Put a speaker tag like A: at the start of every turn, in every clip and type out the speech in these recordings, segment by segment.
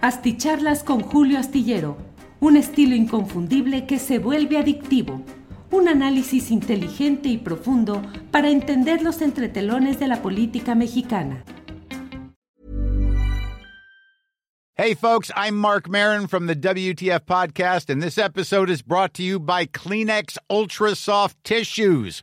A: Asticharlas con Julio Astillero, un estilo inconfundible que se vuelve adictivo. Un análisis inteligente y profundo para entender los entretelones de la política mexicana.
B: Hey, folks, I'm Mark Marin from the WTF Podcast, and this episode is brought to you by Kleenex Ultra Soft Tissues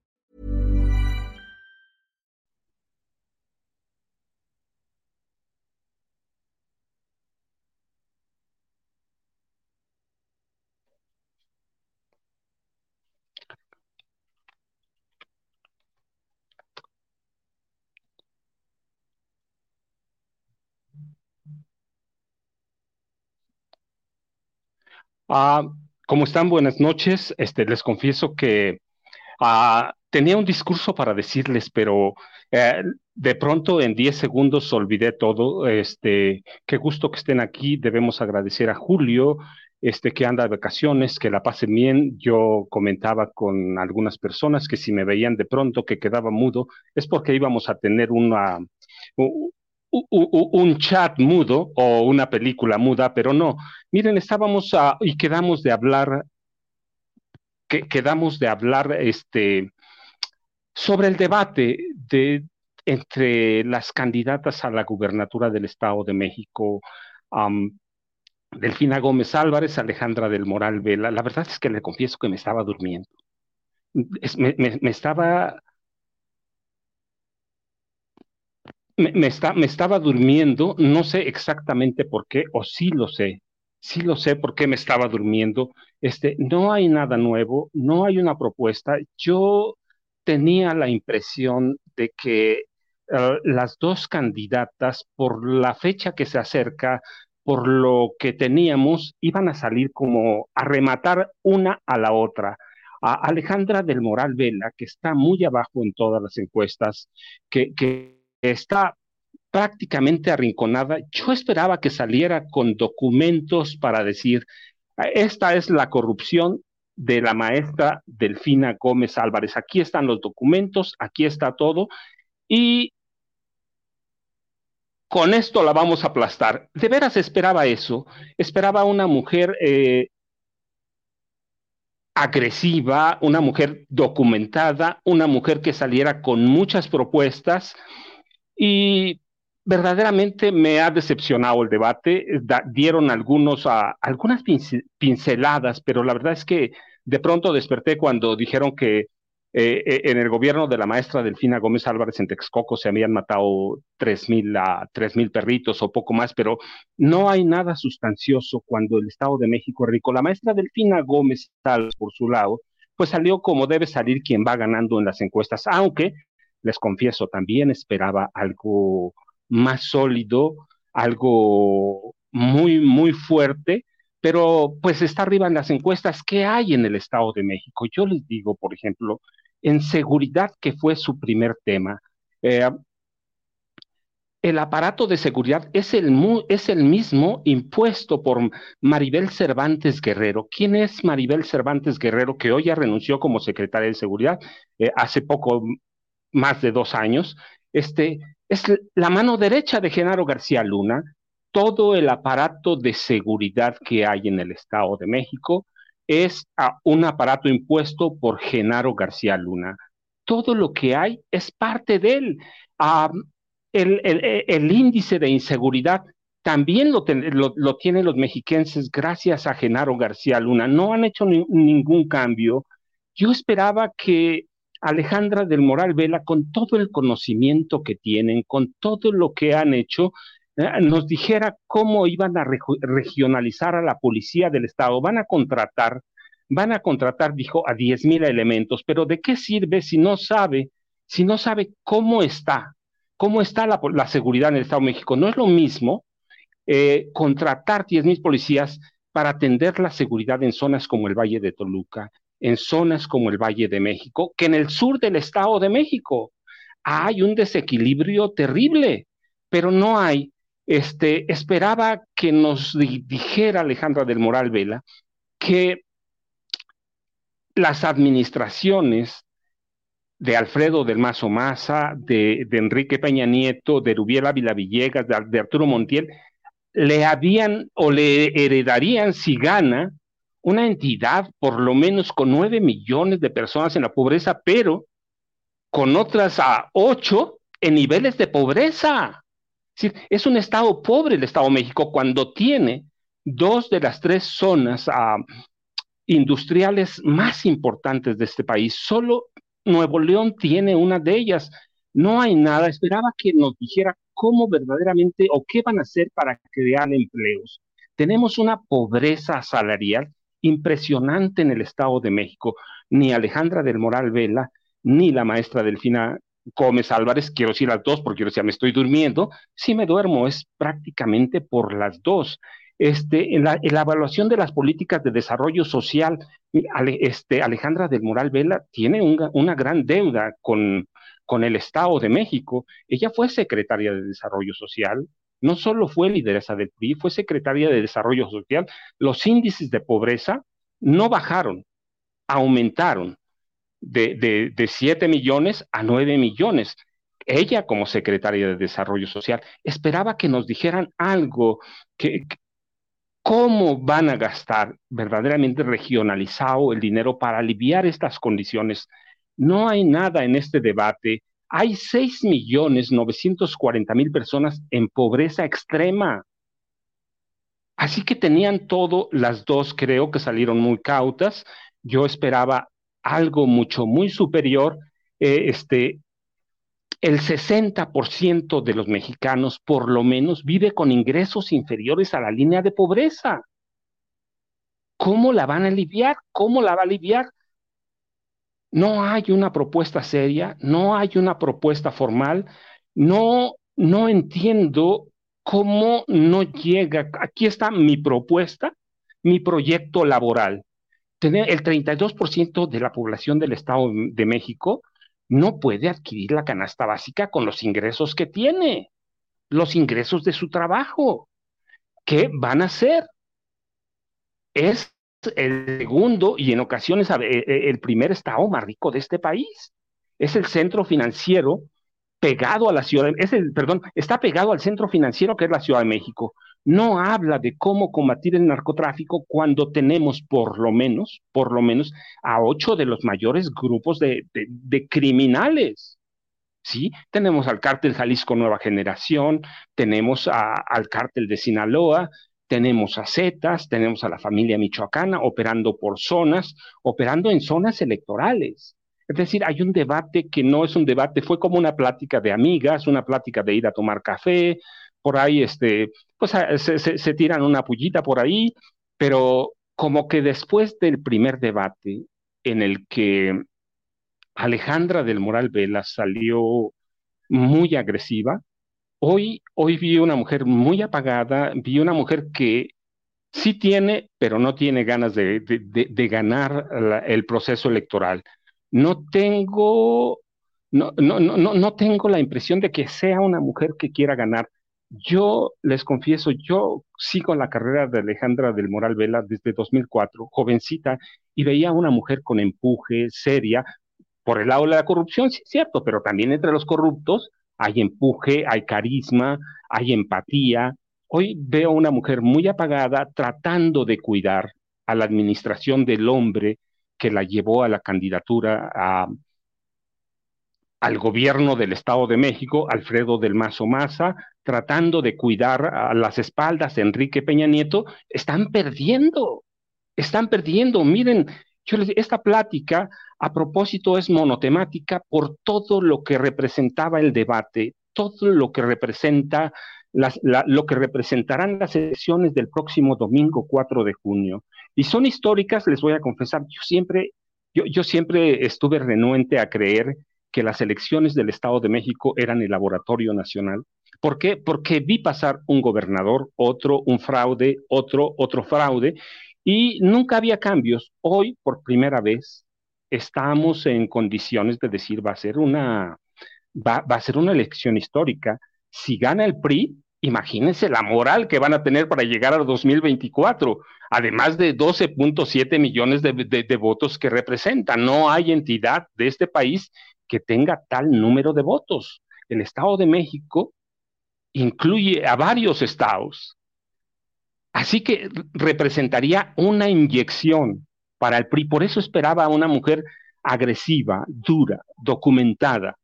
C: Ah, ¿Cómo están? Buenas noches. Este, les confieso que ah, tenía un discurso para decirles, pero eh, de pronto en 10 segundos olvidé todo. Este, qué gusto que estén aquí. Debemos agradecer a Julio, este, que anda de vacaciones, que la pasen bien. Yo comentaba con algunas personas que si me veían de pronto que quedaba mudo, es porque íbamos a tener una, un chat mudo o una película muda, pero no. Miren, estábamos y quedamos de hablar, que, quedamos de hablar este, sobre el debate de, entre las candidatas a la gubernatura del Estado de México, Delfina Gómez Álvarez, Alejandra del Moral Vela. La verdad es que le confieso que me estaba durmiendo. me estaba me, está, me estaba durmiendo, no sé exactamente por qué, o sí lo sé, sí lo sé por qué me estaba durmiendo. Este, no hay nada nuevo, no hay una propuesta. Yo tenía la impresión de que eh, las dos candidatas, por la fecha que se acerca, por lo que teníamos, iban a salir como a rematar una a la otra. A Alejandra del Moral Vela, que está muy abajo en todas las encuestas, que, que está prácticamente arrinconada. Yo esperaba que saliera con documentos para decir, esta es la corrupción de la maestra Delfina Gómez Álvarez. Aquí están los documentos, aquí está todo. Y con esto la vamos a aplastar. De veras esperaba eso. Esperaba una mujer eh, agresiva, una mujer documentada, una mujer que saliera con muchas propuestas y verdaderamente me ha decepcionado el debate. dieron algunos, a, algunas pinceladas, pero la verdad es que de pronto desperté cuando dijeron que eh, eh, en el gobierno de la maestra Delfina Gómez Álvarez en Texcoco se habían matado tres mil, a tres mil perritos o poco más, pero no hay nada sustancioso cuando el Estado de México rico. La maestra Delfina Gómez Álvarez, por su lado, pues salió como debe salir quien va ganando en las encuestas, aunque les confieso, también esperaba algo más sólido, algo muy, muy fuerte, pero pues está arriba en las encuestas. ¿Qué hay en el Estado de México? Yo les digo, por ejemplo, en seguridad, que fue su primer tema. Eh, el aparato de seguridad es el, es el mismo impuesto por Maribel Cervantes Guerrero. ¿Quién es Maribel Cervantes Guerrero, que hoy ya renunció como secretaria de seguridad eh, hace poco más de dos años, este, es la mano derecha de Genaro García Luna. Todo el aparato de seguridad que hay en el Estado de México es un aparato impuesto por Genaro García Luna. Todo lo que hay es parte de él. el, índice de inseguridad también lo, lo, tienen los mexiquenses gracias a Genaro García Luna. No han hecho ningún cambio. Yo esperaba que Alejandra del Moral Vela, con todo el conocimiento que tienen, con todo lo que han hecho, eh, nos dijera cómo iban a regionalizar a la policía del Estado. Van a contratar, van a contratar, dijo, a 10 mil elementos, pero ¿de qué sirve si no sabe, si no sabe cómo está, cómo está la, la seguridad en el Estado de México? No es lo mismo eh, contratar 10.000 policías para atender la seguridad en zonas como el Valle de Toluca, en zonas como el Valle de México, que en el sur del Estado de México hay un desequilibrio terrible, pero no hay. Este, esperaba que nos dijera Alejandra del Moral Vela que las administraciones de Alfredo del Mazo Maza, de, Enrique Peña Nieto, de Rubiela Ávila Villegas, de Arturo Montiel, le habían o le heredarían si gana una entidad por lo menos con nueve millones de personas en la pobreza, pero con otras a ocho en niveles de pobreza. Es, un estado pobre el Estado México cuando tiene dos de las tres zonas ah, industriales más importantes de este país. Solo Nuevo León tiene una de ellas. No hay nada. Esperaba que nos dijera cómo verdaderamente o qué van a hacer para crear empleos. Tenemos una pobreza salarial impresionante en el Estado de México. Ni Alejandra del Moral Vela, ni la maestra Delfina Gómez Álvarez, quiero decir las dos porque quiero decir, me estoy durmiendo, si me duermo es prácticamente por las dos. Este, en, la, evaluación de las políticas de desarrollo social, este, Alejandra del Moral Vela tiene una gran deuda con, con el Estado de México. Ella fue secretaria de Desarrollo Social, no solo fue lideresa del PRI, fue secretaria de Desarrollo Social. Los índices de pobreza no bajaron, aumentaron de, de, de 7 millones a 9 millones. Ella como secretaria de Desarrollo Social esperaba que nos dijeran algo, que, cómo van a gastar verdaderamente regionalizado el dinero para aliviar estas condiciones no hay nada en este debate. Hay 6.940.000 personas en pobreza extrema. Así que tenían todo, las dos creo que salieron muy cautas. Yo esperaba algo mucho, muy superior. Eh, este, el 60% de los mexicanos, por lo menos, vive con ingresos inferiores a la línea de pobreza. ¿Cómo la van a aliviar? ¿Cómo la va a aliviar? No hay una propuesta seria, no hay una propuesta formal, no, no entiendo cómo no llega. Aquí está mi propuesta, mi proyecto laboral. Tener el 32% de la población del Estado de México no puede adquirir la canasta básica con los ingresos que tiene, los ingresos de su trabajo. ¿Qué van a hacer? Es el segundo y en ocasiones e, e, el primer estado más rico de este país. Es el centro financiero pegado a la ciudad, perdón, está pegado al centro financiero que es la Ciudad de México. No habla de cómo combatir el narcotráfico cuando tenemos por lo menos, por lo menos, a ocho de los mayores grupos de, de criminales. ¿sí? Tenemos al cártel Jalisco Nueva Generación, tenemos al cártel de Sinaloa, tenemos a Zetas, tenemos a la familia michoacana operando por zonas, operando en zonas electorales. Es decir, hay un debate que no es un debate, fue como una plática de amigas, una plática de ir a tomar café, por ahí, este, pues se, se tiran una pullita por ahí, pero como que después del primer debate en el que Alejandra del Moral Vela salió muy agresiva, Hoy, hoy vi una mujer muy apagada, vi una mujer que sí tiene, pero no tiene ganas de, ganar el proceso electoral. No tengo, no, no, no, no tengo la impresión de que sea una mujer que quiera ganar. Yo les confieso, yo sigo la carrera de Alejandra del Moral Vela desde 2004, jovencita, y veía a una mujer con empuje, seria, por el lado de la corrupción, sí cierto, pero también entre los corruptos hay empuje, hay carisma, hay empatía. Hoy veo a una mujer muy apagada tratando de cuidar a la administración del hombre que la llevó a la candidatura al gobierno del Estado de México, Alfredo del Mazo Maza, tratando de cuidar a las espaldas de Enrique Peña Nieto, están perdiendo, están perdiendo. Miren, yo les, esta plática a propósito es monotemática por todo lo que representaba el debate, todo lo que representa lo que representarán las elecciones del próximo domingo 4 de junio. Y son históricas, les voy a confesar, yo siempre, yo siempre estuve renuente a creer que las elecciones del Estado de México eran el laboratorio nacional. ¿Por qué? Porque vi pasar un gobernador, otro, un fraude, otro, otro fraude, y nunca había cambios. Hoy, por primera vez, estamos en condiciones de decir va a ser una, va, a ser una elección histórica. Si gana el PRI, imagínense la moral que van a tener para llegar al 2024, además de 12.7 millones de, de, votos que representan. No hay entidad de este país que tenga tal número de votos. El Estado de México incluye a varios estados. Así que representaría una inyección para el PRI. Por eso esperaba a una mujer agresiva, dura, documentada.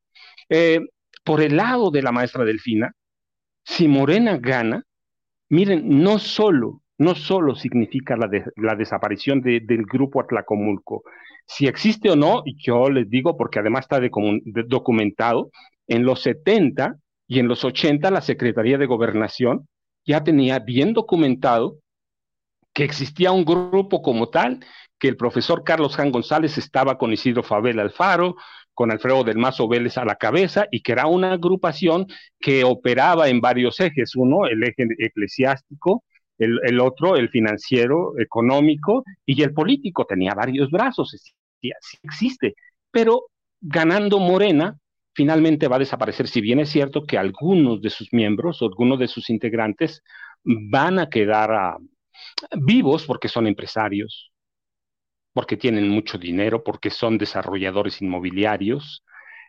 C: Eh, por el lado de la maestra Delfina, si Morena gana, miren, no solo, no solo significa la, desaparición del grupo Atlacomulco. Si existe o no, yo les digo, porque además está documentado, en los 70 y en los 80 la Secretaría de Gobernación ya tenía bien documentado que existía un grupo como tal, que el profesor Carlos Jan González estaba con Isidro Fabel Alfaro, con Alfredo del Mazo Vélez a la cabeza y que era una agrupación que operaba en varios ejes, uno el eje eclesiástico, el, otro el financiero, económico y el político, tenía varios brazos, sí, existe, pero ganando Morena, finalmente va a desaparecer, si bien es cierto que algunos de sus miembros, algunos de sus integrantes van a quedar ah, vivos porque son empresarios, porque tienen mucho dinero, porque son desarrolladores inmobiliarios.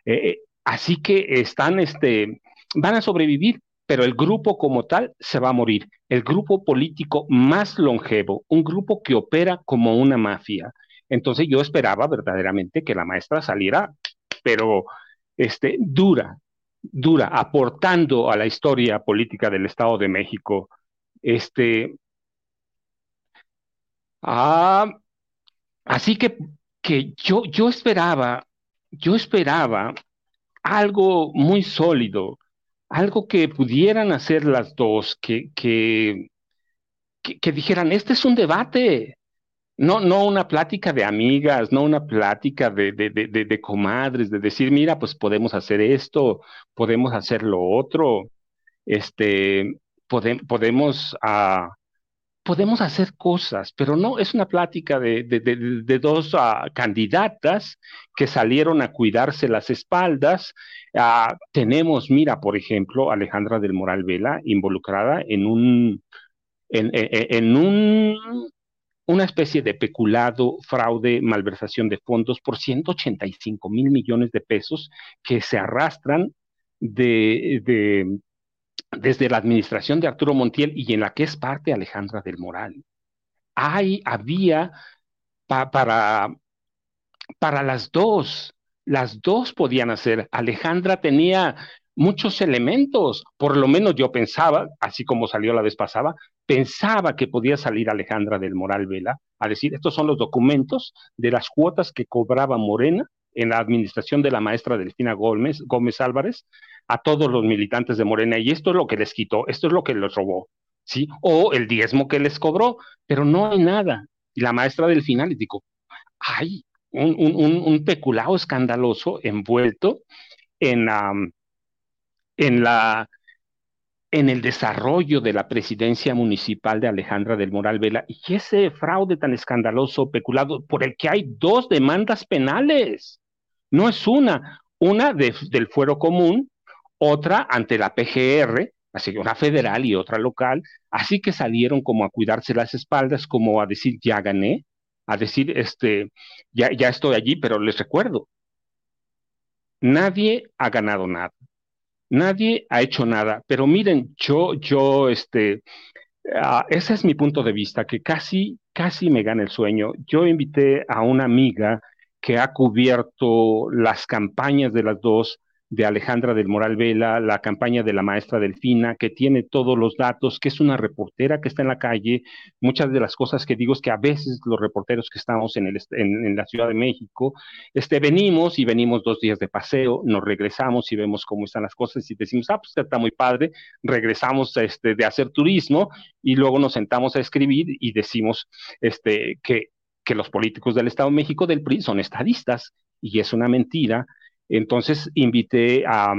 C: Eh, así que están, este, van a sobrevivir, pero el grupo como tal se va a morir. El grupo político más longevo, un grupo que opera como una mafia. Entonces yo esperaba verdaderamente que la maestra saliera, pero este, dura, dura, aportando a la historia política del Estado de México. Este, ah, Así que, que yo, yo esperaba, yo esperaba algo muy sólido, algo que pudieran hacer las dos, que, que, que, dijeran, este es un debate, no, no una plática de amigas, no una plática de, de, de, de, comadres, de decir, mira, pues podemos hacer esto, podemos hacer lo otro, este, podemos ah, podemos hacer cosas, pero no es una plática de, dos ah, candidatas que salieron a cuidarse las espaldas. Ah, tenemos, mira, por ejemplo, Alejandra del Moral Vela involucrada en un, en, un, una especie de peculado, fraude, malversación de fondos por 185 mil millones de pesos que se arrastran de, desde la administración de Arturo Montiel y en la que es parte Alejandra del Moral. Hay, había para, para las dos, las dos podían hacer. Alejandra tenía muchos elementos, por lo menos yo pensaba, así como salió la vez pasada, pensaba que podía salir Alejandra del Moral Vela a decir, estos son los documentos de las cuotas que cobraba Morena en la administración de la maestra Delfina Gómez, Gómez Álvarez a todos los militantes de Morena y esto es lo que les quitó, esto es lo que les robó, ¿sí? O el diezmo que les cobró, pero no hay nada. Y la maestra del final les dijo, hay un, un, peculado escandaloso envuelto en, en la en el desarrollo de la presidencia municipal de Alejandra del Moral Vela y ese fraude tan escandaloso, peculado, por el que hay dos demandas penales. No es una, una del fuero común otra ante la PGR, así una federal y otra local, así que salieron como a cuidarse las espaldas, como a decir, ya gané, a decir, este, ya, ya estoy allí, pero les recuerdo, nadie ha ganado nada, nadie ha hecho nada, pero miren, yo, yo, este, ah, ese es mi punto de vista, que casi, casi me gana el sueño. Yo invité a una amiga que ha cubierto las campañas de las dos de Alejandra del Moral Vela, la campaña de la maestra Delfina, que tiene todos los datos, que es una reportera que está en la calle. Muchas de las cosas que digo es que a veces los reporteros que estamos en, el, en, la Ciudad de México, este, venimos y venimos dos días de paseo, nos regresamos y vemos cómo están las cosas y decimos, ah, pues está muy padre, regresamos este, de hacer turismo y luego nos sentamos a escribir y decimos este, que, que los políticos del Estado de México del PRI son estadistas y es una mentira entonces invité a,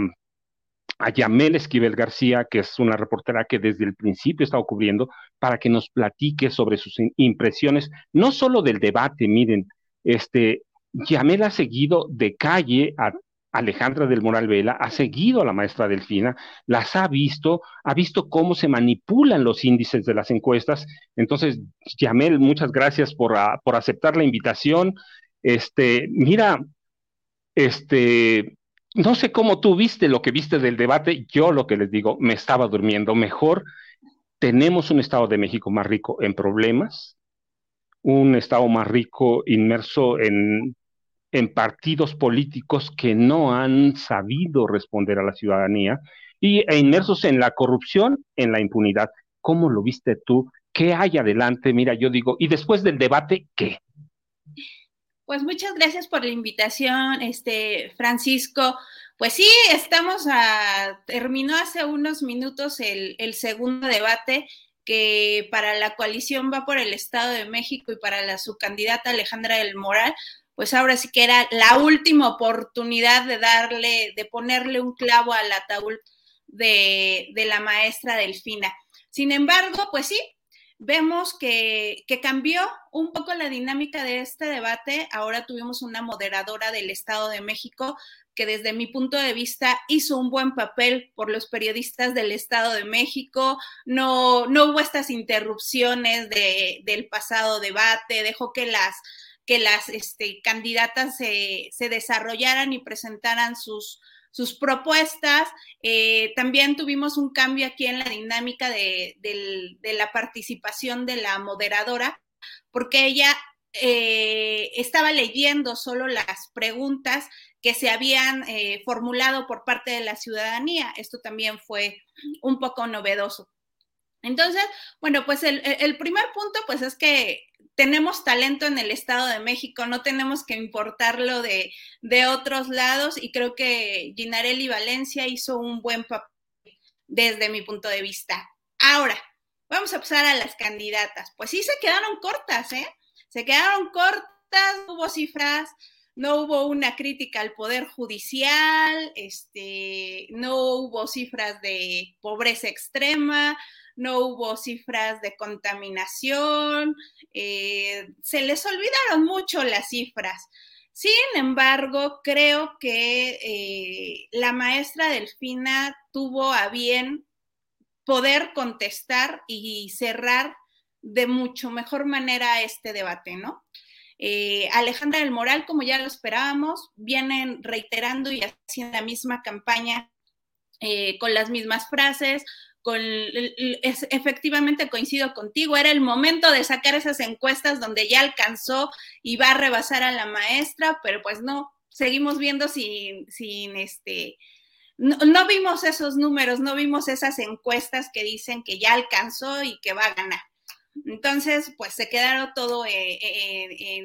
C: Yamel Esquivel García, que es una reportera que desde el principio estaba cubriendo, para que nos platique sobre sus impresiones, no solo del debate, miren, este, Yamel ha seguido de calle a Alejandra del Moral Vela, ha seguido a la maestra Delfina, las ha visto, ha visto cómo se manipulan los índices de las encuestas. Entonces, Yamel, muchas gracias por, por aceptar la invitación. Este, mira, este, no sé cómo tú viste lo que viste del debate, yo lo que les digo, me estaba durmiendo mejor. Tenemos un Estado de México más rico en problemas, un Estado más rico inmerso en, en partidos políticos que no han sabido responder a la ciudadanía y, e inmersos en la corrupción, en la impunidad. ¿Cómo lo viste tú? ¿Qué hay adelante? Mira, yo digo, y después del debate, ¿qué?
D: Pues muchas gracias por la invitación, este Francisco. Pues sí, estamos a, terminó hace unos minutos el, segundo debate que para la coalición va por el Estado de México y para la su candidata Alejandra del Moral, pues ahora sí que era la última oportunidad de darle, de ponerle un clavo al ataúd de la maestra Delfina. Sin embargo, pues sí, vemos que, cambió un poco la dinámica de este debate. Ahora tuvimos una moderadora del Estado de México que desde mi punto de vista hizo un buen papel por los periodistas del Estado de México. No, no hubo estas interrupciones del pasado debate, dejó que las que las este, candidatas se, se desarrollaran y presentaran sus, sus propuestas. Eh, también tuvimos un cambio aquí en la dinámica de, la participación de la moderadora, porque ella eh, estaba leyendo solo las preguntas que se habían eh, formulado por parte de la ciudadanía. Esto también fue un poco novedoso. Entonces, bueno, pues el, el primer punto, pues es que tenemos talento en el Estado de México, no tenemos que importarlo de, otros lados y creo que Ginarelli Valencia hizo un buen papel desde mi punto de vista. Ahora, vamos a pasar a las candidatas. Pues sí se quedaron cortas, ¿eh? Se quedaron cortas, no hubo cifras, no hubo una crítica al poder judicial, este, no hubo cifras de pobreza extrema, no hubo cifras de contaminación, eh, se les olvidaron mucho las cifras. Sin embargo, creo que eh, la maestra Delfina tuvo a bien poder contestar y cerrar de mucho mejor manera este debate, ¿no? Eh, Alejandra del Moral, como ya lo esperábamos, vienen reiterando y haciendo la misma campaña con las mismas frases, con, efectivamente coincido contigo, era el momento de sacar esas encuestas donde ya alcanzó y va a rebasar a la maestra, pero pues no, seguimos viendo sin, sin este, no, vimos esos números, no vimos esas encuestas que dicen que ya alcanzó y que va a ganar. Entonces, pues se quedaron todo eh, eh,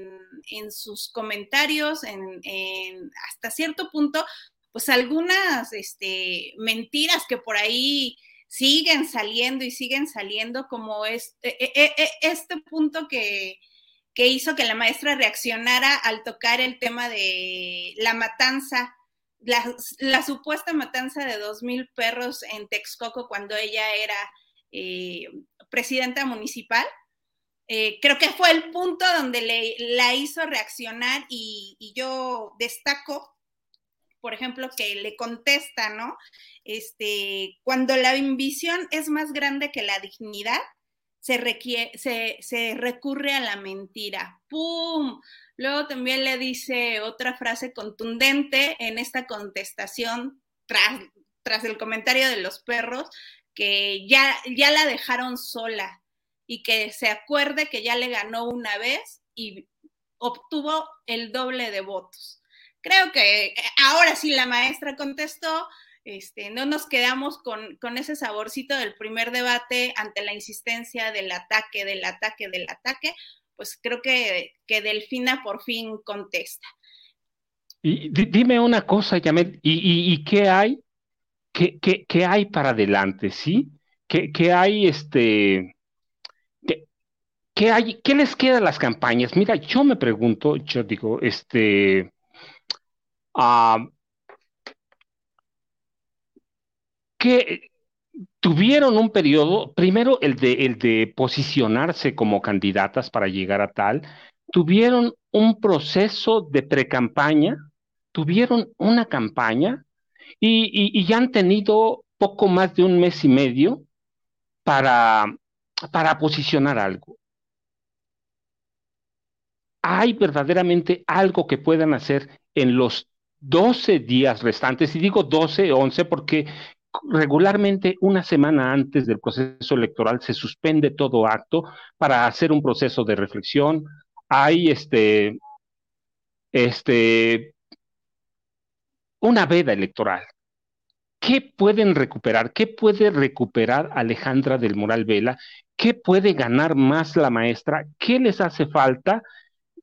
D: en, sus comentarios, en, hasta cierto punto, pues algunas este, mentiras que por ahí siguen saliendo y siguen saliendo como este, este punto que, hizo que la maestra reaccionara al tocar el tema de la matanza, la, supuesta matanza de dos mil perros en Texcoco cuando ella era eh, presidenta municipal. creo que fue el punto donde le, la hizo reaccionar y, y yo destaco por ejemplo, que le contesta, ¿no? Este, cuando la ambición es más grande que la dignidad, se, se, recurre a la mentira. ¡Pum! Luego también le dice otra frase contundente en esta contestación tras, tras el comentario de los perros, que ya, ya la dejaron sola y que se acuerde que ya le ganó una vez y obtuvo el doble de votos creo que eh, ahora sí la maestra contestó, este, no nos quedamos con, con, ese saborcito del primer debate ante la insistencia del ataque, del ataque, del ataque, pues creo que, que Delfina por fin contesta.
C: Y dime una cosa, Yamet, ¿y, qué hay? ¿Qué, qué, qué hay para adelante, sí? ¿Qué, qué hay, este, qué, hay, qué les queda a las campañas? Mira, yo me pregunto, yo digo, este, uh, que tuvieron un periodo, primero el de, posicionarse como candidatas para llegar a tal, tuvieron un proceso de precampaña, tuvieron una campaña y, y, ya han tenido poco más de un mes y medio para, para posicionar algo. ¿Hay verdaderamente algo que puedan hacer en los 12 días restantes? Y digo 12, 11 porque regularmente una semana antes del proceso electoral se suspende todo acto para hacer un proceso de reflexión. Hay este, este, una veda electoral. ¿Qué pueden recuperar? ¿Qué puede recuperar Alejandra del Moral Vela? ¿Qué puede ganar más la maestra? ¿Qué les hace falta?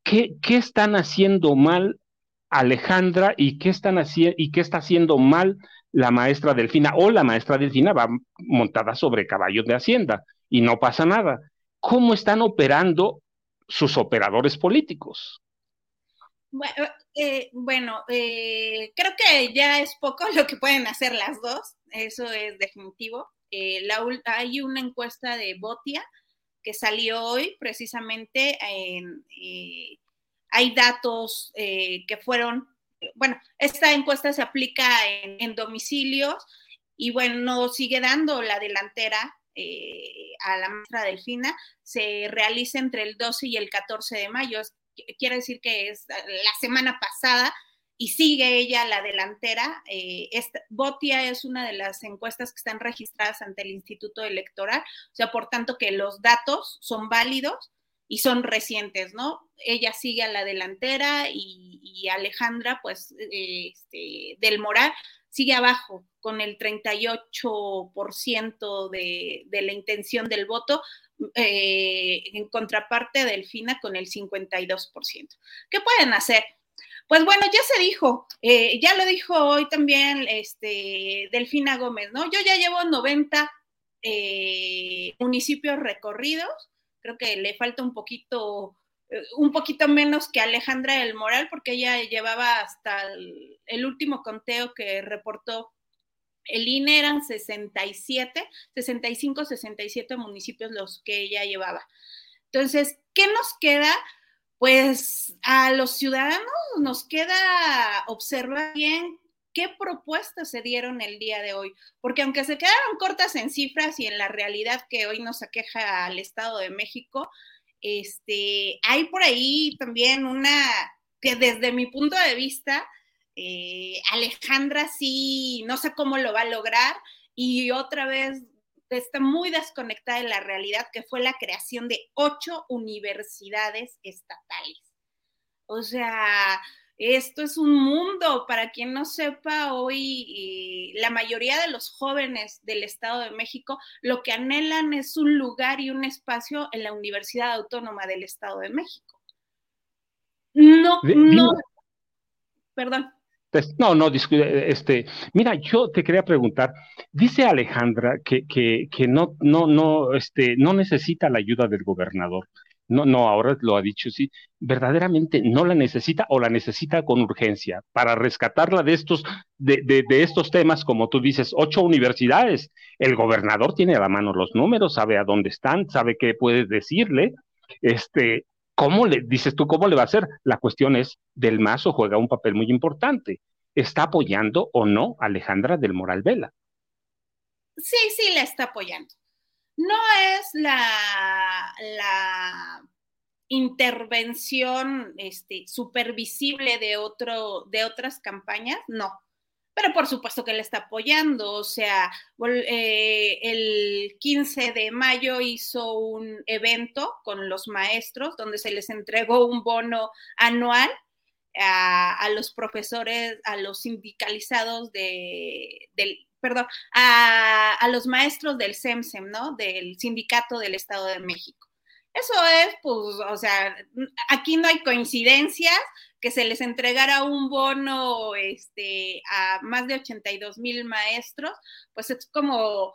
C: ¿Qué, qué están haciendo mal Alejandra y qué están haciendo y qué está haciendo mal la maestra Delfina o la maestra Delfina va montada sobre caballos de Hacienda y no pasa nada. ¿Cómo están operando sus operadores políticos?
D: Bueno, eh, eh, creo que ya es poco lo que pueden hacer las dos, eso es definitivo. Eh, hay una encuesta de Botia que salió hoy precisamente en, hay datos que fueron bueno, esta encuesta se aplica en, domicilios y bueno, sigue dando la delantera eh, a la maestra Delfina, se realiza entre el 12 y el 14 de mayo, quiere decir que es la semana pasada y sigue ella la delantera. Eh, Botia es una de las encuestas que están registradas ante el Instituto Electoral, o sea, por tanto que los datos son válidos y son recientes, ¿no? Ella sigue a la delantera y, Alejandra, pues, este, del Moral, sigue abajo con el 38% de, de la intención del voto, eh, en contraparte Delfina con el 52%. ¿Qué pueden hacer? Pues bueno, ya se dijo, eh, ya lo dijo hoy también este, Delfina Gómez, ¿no? Yo ya llevo 90 eh, municipios recorridos creo que le falta un poquito, eh, un poquito menos que Alejandra del Moral, porque ella llevaba hasta el, último conteo que reportó el INE eran 67, 65, 67 municipios los que ella llevaba. Entonces, ¿qué nos queda? Pues a los ciudadanos nos queda observar bien qué propuestas se dieron el día de hoy, porque aunque se quedaron cortas en cifras y en la realidad que hoy nos aqueja al Estado de México, este, hay por ahí también una que desde mi punto de vista, eh, Alejandra sí, no sé cómo lo va a lograr y otra vez está muy desconectada de la realidad, que fue la creación de ocho universidades estatales. O sea, esto es un mundo, para quien no sepa, hoy la mayoría de los jóvenes del Estado de México lo que anhelan es un lugar y un espacio en la Universidad Autónoma del Estado de México. No, no, perdón.
C: No, no, este, mira, yo te quería preguntar, dice Alejandra que, que, que no, no, no, este, no necesita la ayuda del gobernador no, no, ahora lo ha dicho, sí, verdaderamente no la necesita o la necesita con urgencia para rescatarla de estos, de, de, estos temas, como tú dices, ocho universidades. El gobernador tiene a la mano los números, sabe a dónde están, sabe qué puedes decirle. Este, ¿cómo le dices tú cómo le va a hacer? La cuestión es, Del Mazo juega un papel muy importante. ¿Está apoyando o no Alejandra del Moral Vela?
D: Sí, sí, la está apoyando no es la, intervención este, supervisible de, otro, de otras campañas, no. Pero por supuesto que le está apoyando, o sea, eh, el 15 de mayo hizo un evento con los maestros donde se les entregó un bono anual a, los profesores, a los sindicalizados de, del, perdón, a, los maestros del SEMSEM, ¿no? Del Sindicato del Estado de México. Eso es, pues, o sea, aquí no hay coincidencias que se les entregara un bono este, a más de 82 mil maestros, pues es como,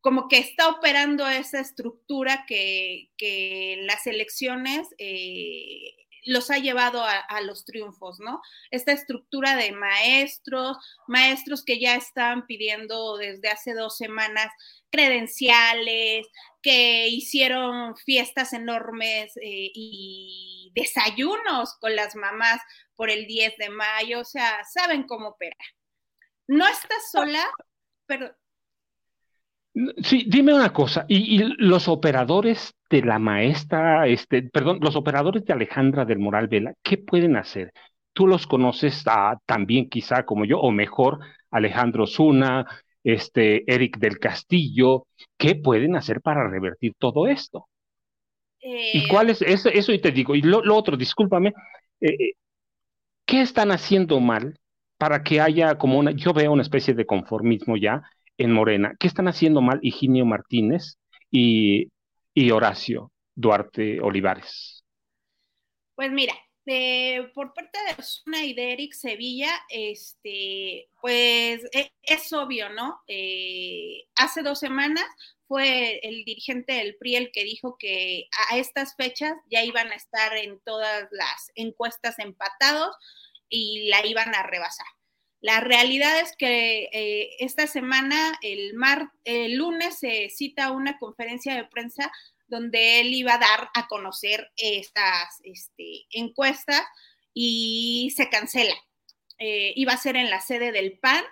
D: como que está operando esa estructura que, que las elecciones eh, los ha llevado a, los triunfos, ¿no? Esta estructura de maestros, maestros que ya están pidiendo desde hace dos semanas credenciales, que hicieron fiestas enormes eh, y desayunos con las mamás por el 10 de mayo, o sea, saben cómo operar. No está sola, pero...
C: Sí, dime una cosa, ¿y, los operadores de la maestra, este, perdón, los operadores de Alejandra del Moral Vela, qué pueden hacer? Tú los conoces también quizá como yo, o mejor, Alejandro Zuna, este, Eric del Castillo, ¿qué pueden hacer para revertir todo esto? ¿Y eh, cuál es eso, eso? Y te digo, y lo, otro, discúlpame, eh, eh, ¿qué están haciendo mal para que haya como una, yo veo una especie de conformismo ya en Morena, ¿qué están haciendo mal Higinio Martínez y, Horacio Duarte Olivares?
D: Pues mira, por parte de Osuna y de Eric Sevilla, este, pues e, es, obvio, ¿no? Eh, hace dos semanas fue el dirigente del PRI el que dijo que a estas fechas ya iban a estar en todas las encuestas empatados y la iban a rebasar. La realidad es que eh, esta semana, el, lunes, se cita una conferencia de prensa donde él iba a dar a conocer estas este, encuestas y se cancela. Eh, iba a ser en la sede del PAN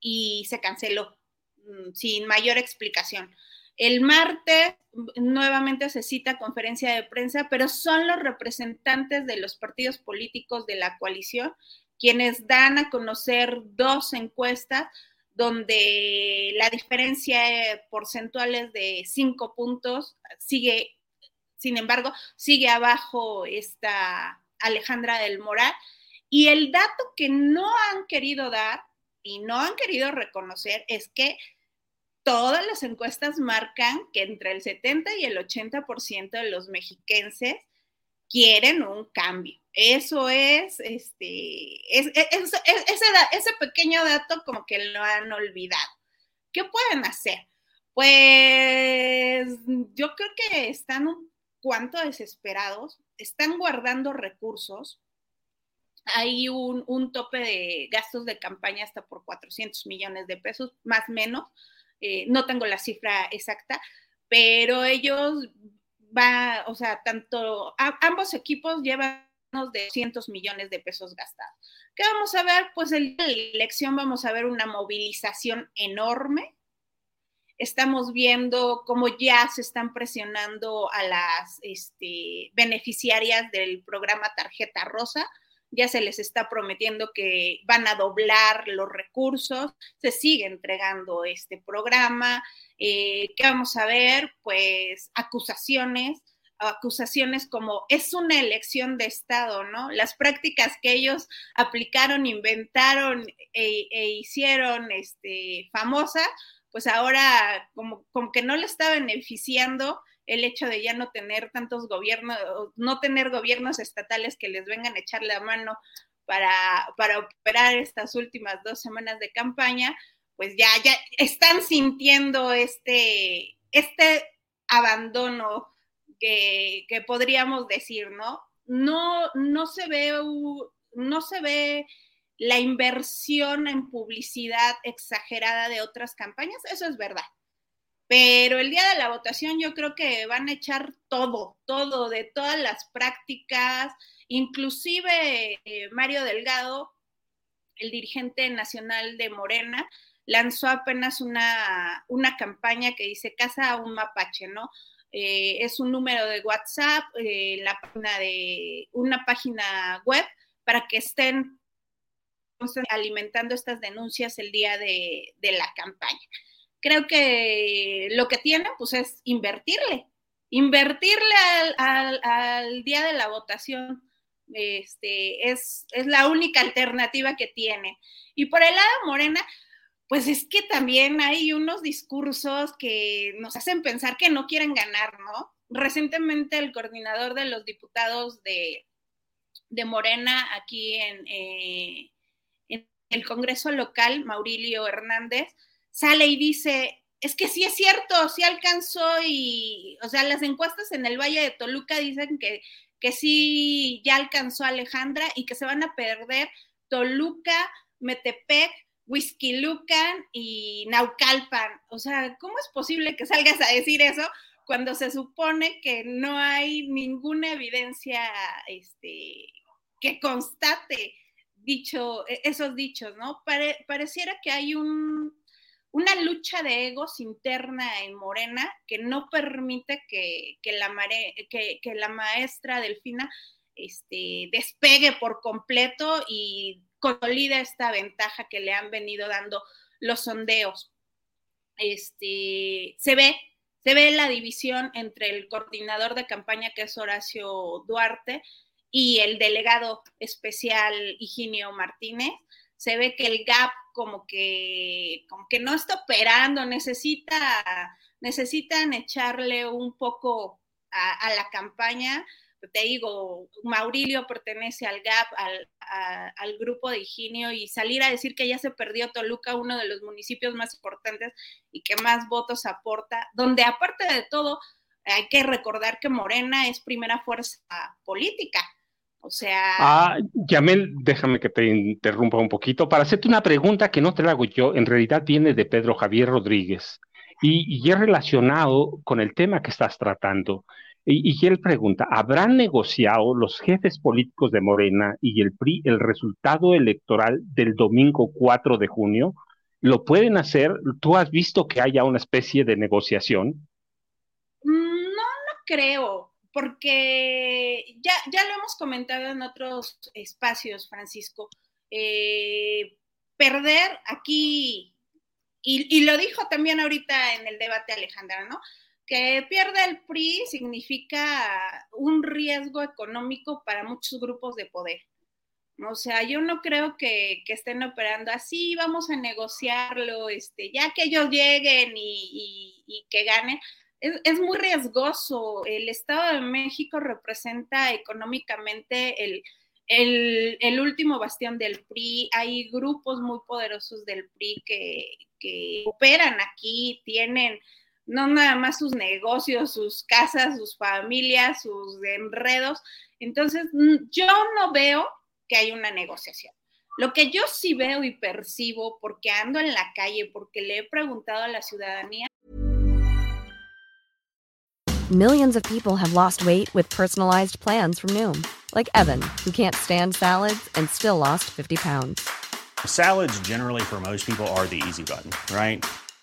D: y se canceló mm, sin mayor explicación. El martes nuevamente se cita conferencia de prensa, pero son los representantes de los partidos políticos de la coalición quienes dan a conocer dos encuestas donde la diferencia porcentual es de cinco puntos, sigue, sin embargo, sigue abajo esta Alejandra del Moral. Y el dato que no han querido dar y no han querido reconocer es que todas las encuestas marcan que entre el 70 y el 80% de los mexiquenses quieren un cambio. Eso es, este, ese, ese pequeño dato como que lo han olvidado. ¿Qué pueden hacer? Pues yo creo que están un cuanto desesperados, están guardando recursos. Hay un, un tope de gastos de campaña hasta por 400 millones de pesos, más o menos. Eh, no tengo la cifra exacta, pero ellos va, o sea, tanto ambos equipos llevan de cientos millones de pesos gastados. ¿Qué vamos a ver? Pues en la elección vamos a ver una movilización enorme. Estamos viendo cómo ya se están presionando a las este, beneficiarias del programa Tarjeta Rosa. Ya se les está prometiendo que van a doblar los recursos. Se sigue entregando este programa. Eh, ¿Qué vamos a ver? Pues acusaciones acusaciones como es una elección de Estado, ¿no? Las prácticas que ellos aplicaron, inventaron e, e hicieron este, famosa, pues ahora como, como que no le está beneficiando el hecho de ya no tener tantos gobiernos, no tener gobiernos estatales que les vengan a echar la mano para, para operar estas últimas dos semanas de campaña, pues ya, ya están sintiendo este, este abandono que, podríamos decir, ¿no? No, no se ve, no se ve la inversión en publicidad exagerada de otras campañas, eso es verdad. Pero el día de la votación yo creo que van a echar todo, todo, de todas las prácticas, inclusive eh, Mario Delgado, el dirigente nacional de Morena, lanzó apenas una, una campaña que dice Casa a un mapache, ¿no? Eh, es un número de WhatsApp, eh, la página de una página web para que estén alimentando estas denuncias el día de, la campaña. Creo que lo que tienen pues es invertirle, invertirle al, día de la votación Este, es, es la única alternativa que tiene. Y por el lado Morena, pues es que también hay unos discursos que nos hacen pensar que no quieren ganar, ¿no? Recientemente el coordinador de los diputados de, de Morena aquí en, eh, en el Congreso local, Maurilio Hernández, sale y dice, es que sí es cierto, sí alcanzó y, o sea, las encuestas en el Valle de Toluca dicen que, que sí ya alcanzó Alejandra y que se van a perder Toluca, Metepec, Whisky Lucan y Naucalpan. O sea, ¿cómo es posible que salgas a decir eso cuando se supone que no hay ninguna evidencia este, que constate dicho, e, esos dichos, ¿no? pareciera que hay un, una lucha de egos interna en Morena que no permite que, la, que, que, la maestra Delfina este, despegue por completo y consolida esta ventaja que le han venido dando los sondeos. Este, se ve, se ve la división entre el coordinador de campaña, que es Horacio Duarte, y el delegado especial Higinio Martínez. Se ve que el gap como que, como que no está operando, necesita, necesitan echarle un poco a la campaña te digo, Maurilio pertenece al GAP, al, grupo de Higinio, y salir a decir que ya se perdió Toluca, uno de los municipios más importantes y que más votos aporta, donde aparte de todo, hay que recordar que Morena es primera fuerza política. O sea.
C: Ah, Yamel, déjame que te interrumpa un poquito para hacerte una pregunta que no te la hago yo, en realidad viene de Pedro Javier Rodríguez y, y es relacionado con el tema que estás tratando. Y, él pregunta, ¿habrán negociado los jefes políticos de Morena y el PRI el resultado electoral del domingo 4 de junio? ¿Lo pueden hacer? ¿Tú has visto que haya una especie de negociación?
D: No, no creo, porque ya, ya lo hemos comentado en otros espacios, Francisco. Eh, perder aquí, y, y, lo dijo también ahorita en el debate Alejandra, ¿no? Que pierda el PRI significa un riesgo económico para muchos grupos de poder. O sea, yo no creo que, estén operando así, vamos a negociarlo, este, ya que ellos lleguen y, que ganen. Es, muy riesgoso. El Estado de México representa económicamente el, el, último bastión del PRI. Hay grupos muy poderosos del PRI que, que operan aquí, tienen no nada más sus negocios, sus casas, sus familias, sus enredos. Entonces, yo no veo que hay una negociación. Lo que yo sí veo y percibo, porque ando en la calle, porque le he preguntado a la ciudadanía.
E: Millions of people have lost weight with personalized plans from Noom, like Evan, who can't stand salads and still lost 50 pounds.
F: Salads, generally, for most people, are the easy button, right?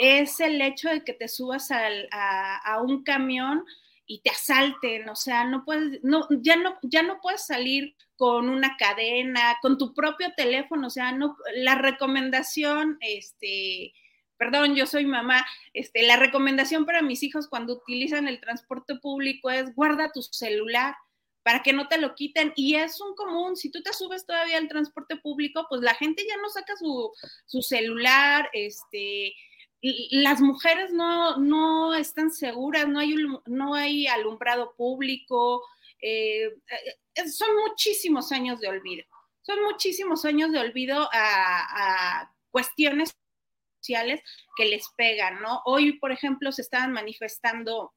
D: es el hecho de que te subas a, un camión y te asalten, o sea, no puedes, no, ya no, ya no puedes salir con una cadena, con tu propio teléfono, o sea, no, la recomendación, este, perdón, yo soy mamá, este, la recomendación para mis hijos cuando utilizan el transporte público es guarda tu celular para que no te lo quiten. Y es un común, si tú te subes todavía al transporte público, pues la gente ya no saca su, su celular, este, las mujeres no, están seguras, no hay, no hay alumbrado público, eh, eh, son muchísimos años de olvido, son muchísimos años de olvido a, cuestiones sociales que les pegan, ¿no? Hoy, por ejemplo, se estaban manifestando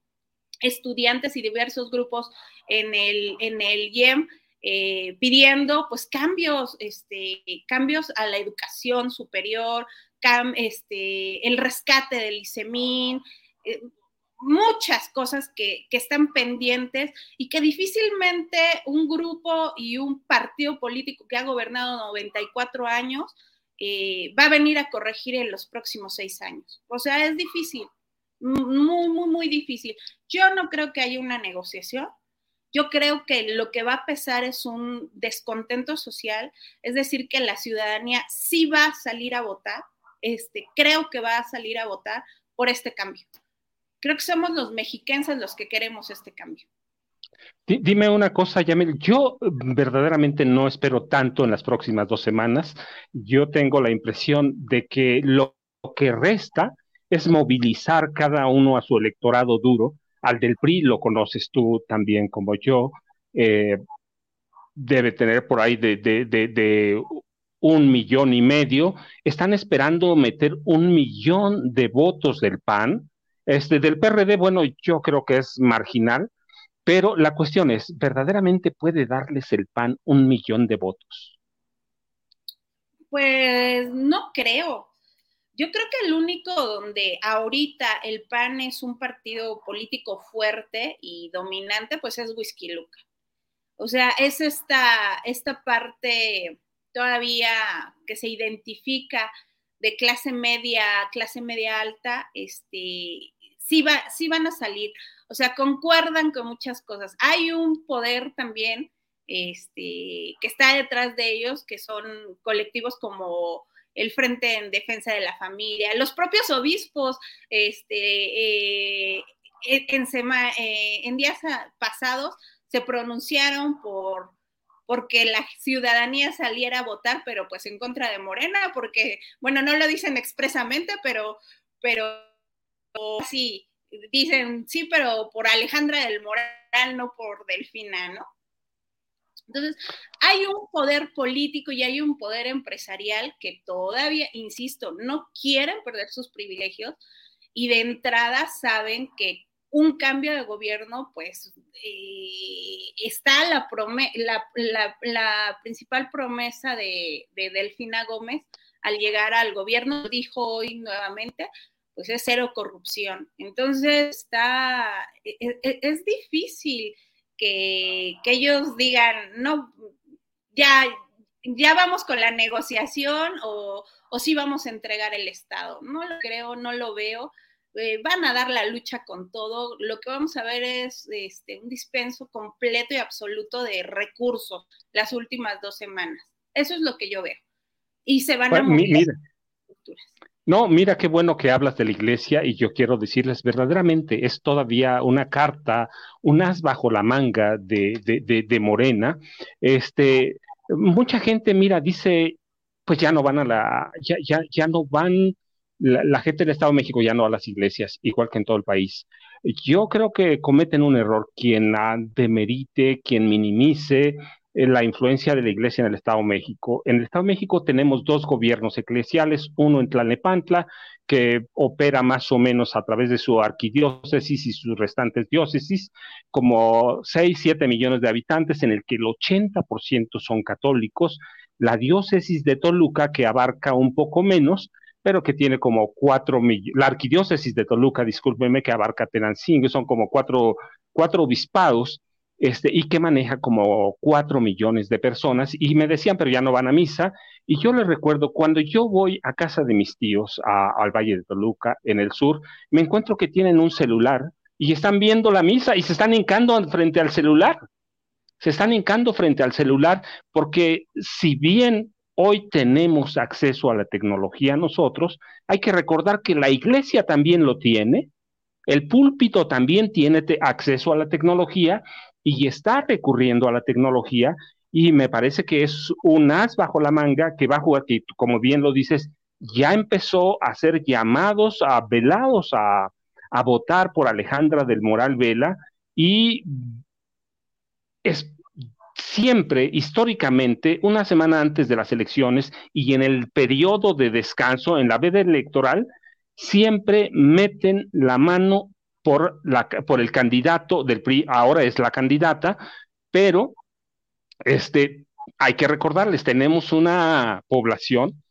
D: estudiantes y diversos grupos en el, en el IEM eh, pidiendo pues cambios, este, cambios a la educación superior, este, el rescate del ICEMIN, eh, muchas cosas que, están pendientes y que difícilmente un grupo y un partido político que ha gobernado 94 años eh, va a venir a corregir en los próximos seis años. O sea, es difícil, muy, muy, muy difícil. Yo no creo que haya una negociación. Yo creo que lo que va a pesar es un descontento social, es decir, que la ciudadanía sí va a salir a votar, este, creo que va a salir a votar por este cambio. Creo que somos los mexiquenses los que queremos este cambio.
C: Dime una cosa, Yamil. Yo verdaderamente no espero tanto en las próximas dos semanas. Yo tengo la impresión de que lo que resta es movilizar cada uno a su electorado duro. Al del PRI lo conoces tú también como yo. Eh, debe tener por ahí de, de, un millón y medio. Están esperando meter un millón de votos del PAN. Este, del PRD, bueno, yo creo que es marginal pero la cuestión es, ¿verdaderamente puede darles el PAN un millón de votos?
D: Pues no creo. Yo creo que el único donde ahorita el PAN es un partido político fuerte y dominante, pues es Whisky Luca. O sea, es esta, esta parte todavía que se identifica de clase media, clase media alta, este, sí, va, sí van a salir. O sea, concuerdan con muchas cosas. Hay un poder también este, que está detrás de ellos, que son colectivos como el Frente en Defensa de la Familia, los propios obispos, este, eh, eh, en días pasados se pronunciaron por porque la ciudadanía saliera a votar, pero pues en contra de Morena, porque, bueno, no lo dicen expresamente, pero, pero sí, dicen, sí, pero por Alejandra del Moral, no por Delfina, ¿no? Entonces, hay un poder político y hay un poder empresarial que todavía, insisto, no quieren perder sus privilegios y de entrada saben que un cambio de gobierno, pues eh, está la, la, la, principal promesa de, de Delfina Gómez al llegar al gobierno, dijo hoy nuevamente, pues es cero corrupción. Entonces está, e, e, es, difícil que, ellos digan, no, ya, ya vamos con la negociación o, o sí vamos a entregar el Estado. No lo creo, no lo veo. Eh, van a dar la lucha con todo. Lo que vamos a ver es este, un dispenso completo y absoluto de recursos las últimas dos semanas. Eso es lo que yo veo. Y se van a mover.
C: No, mira qué bueno que hablas de la iglesia y yo quiero decirles verdaderamente es todavía una carta, un as bajo la manga de, de, de, Morena. Este, mucha gente, mira, dice, pues ya no van a la, ya, ya, ya no van, la, gente del Estado de México ya no a las iglesias, igual que en todo el país. Yo creo que cometen un error quien demerite, quien minimice la influencia de la iglesia en el Estado de México. En el Estado de México tenemos dos gobiernos eclesiales, uno en Tlalnepantla, que opera más o menos a través de su arquidiócesis y sus restantes diócesis, como 6, 7 millones de habitantes, en el que el 80% son católicos. La diócesis de Toluca, que abarca un poco menos, pero que tiene como 4 millones, la arquidiócesis de Toluca, discúlpeme, que abarca Tenancingo, son como cuatro, cuatro obispados, este, y que maneja como cuatro millones de personas. Y me decían, pero ya no van a misa. Y yo les recuerdo, cuando yo voy a casa de mis tíos, al Valle de Toluca, en el sur, me encuentro que tienen un celular y están viendo la misa y se están hincando frente al celular. Se están hincando frente al celular porque si bien hoy tenemos acceso a la tecnología nosotros, hay que recordar que la iglesia también lo tiene, el púlpito también tiene acceso a la tecnología y está recurriendo a la tecnología y me parece que es un as bajo la manga que va a jugar, que como bien lo dices, ya empezó a hacer llamados a velados a, a votar por Alejandra del Moral Vela y es, siempre, históricamente, una semana antes de las elecciones y en el periodo de descanso, en la veda electoral, siempre meten la mano por, la, por el candidato del PRI, ahora es la candidata, pero este, hay que recordarles, tenemos una población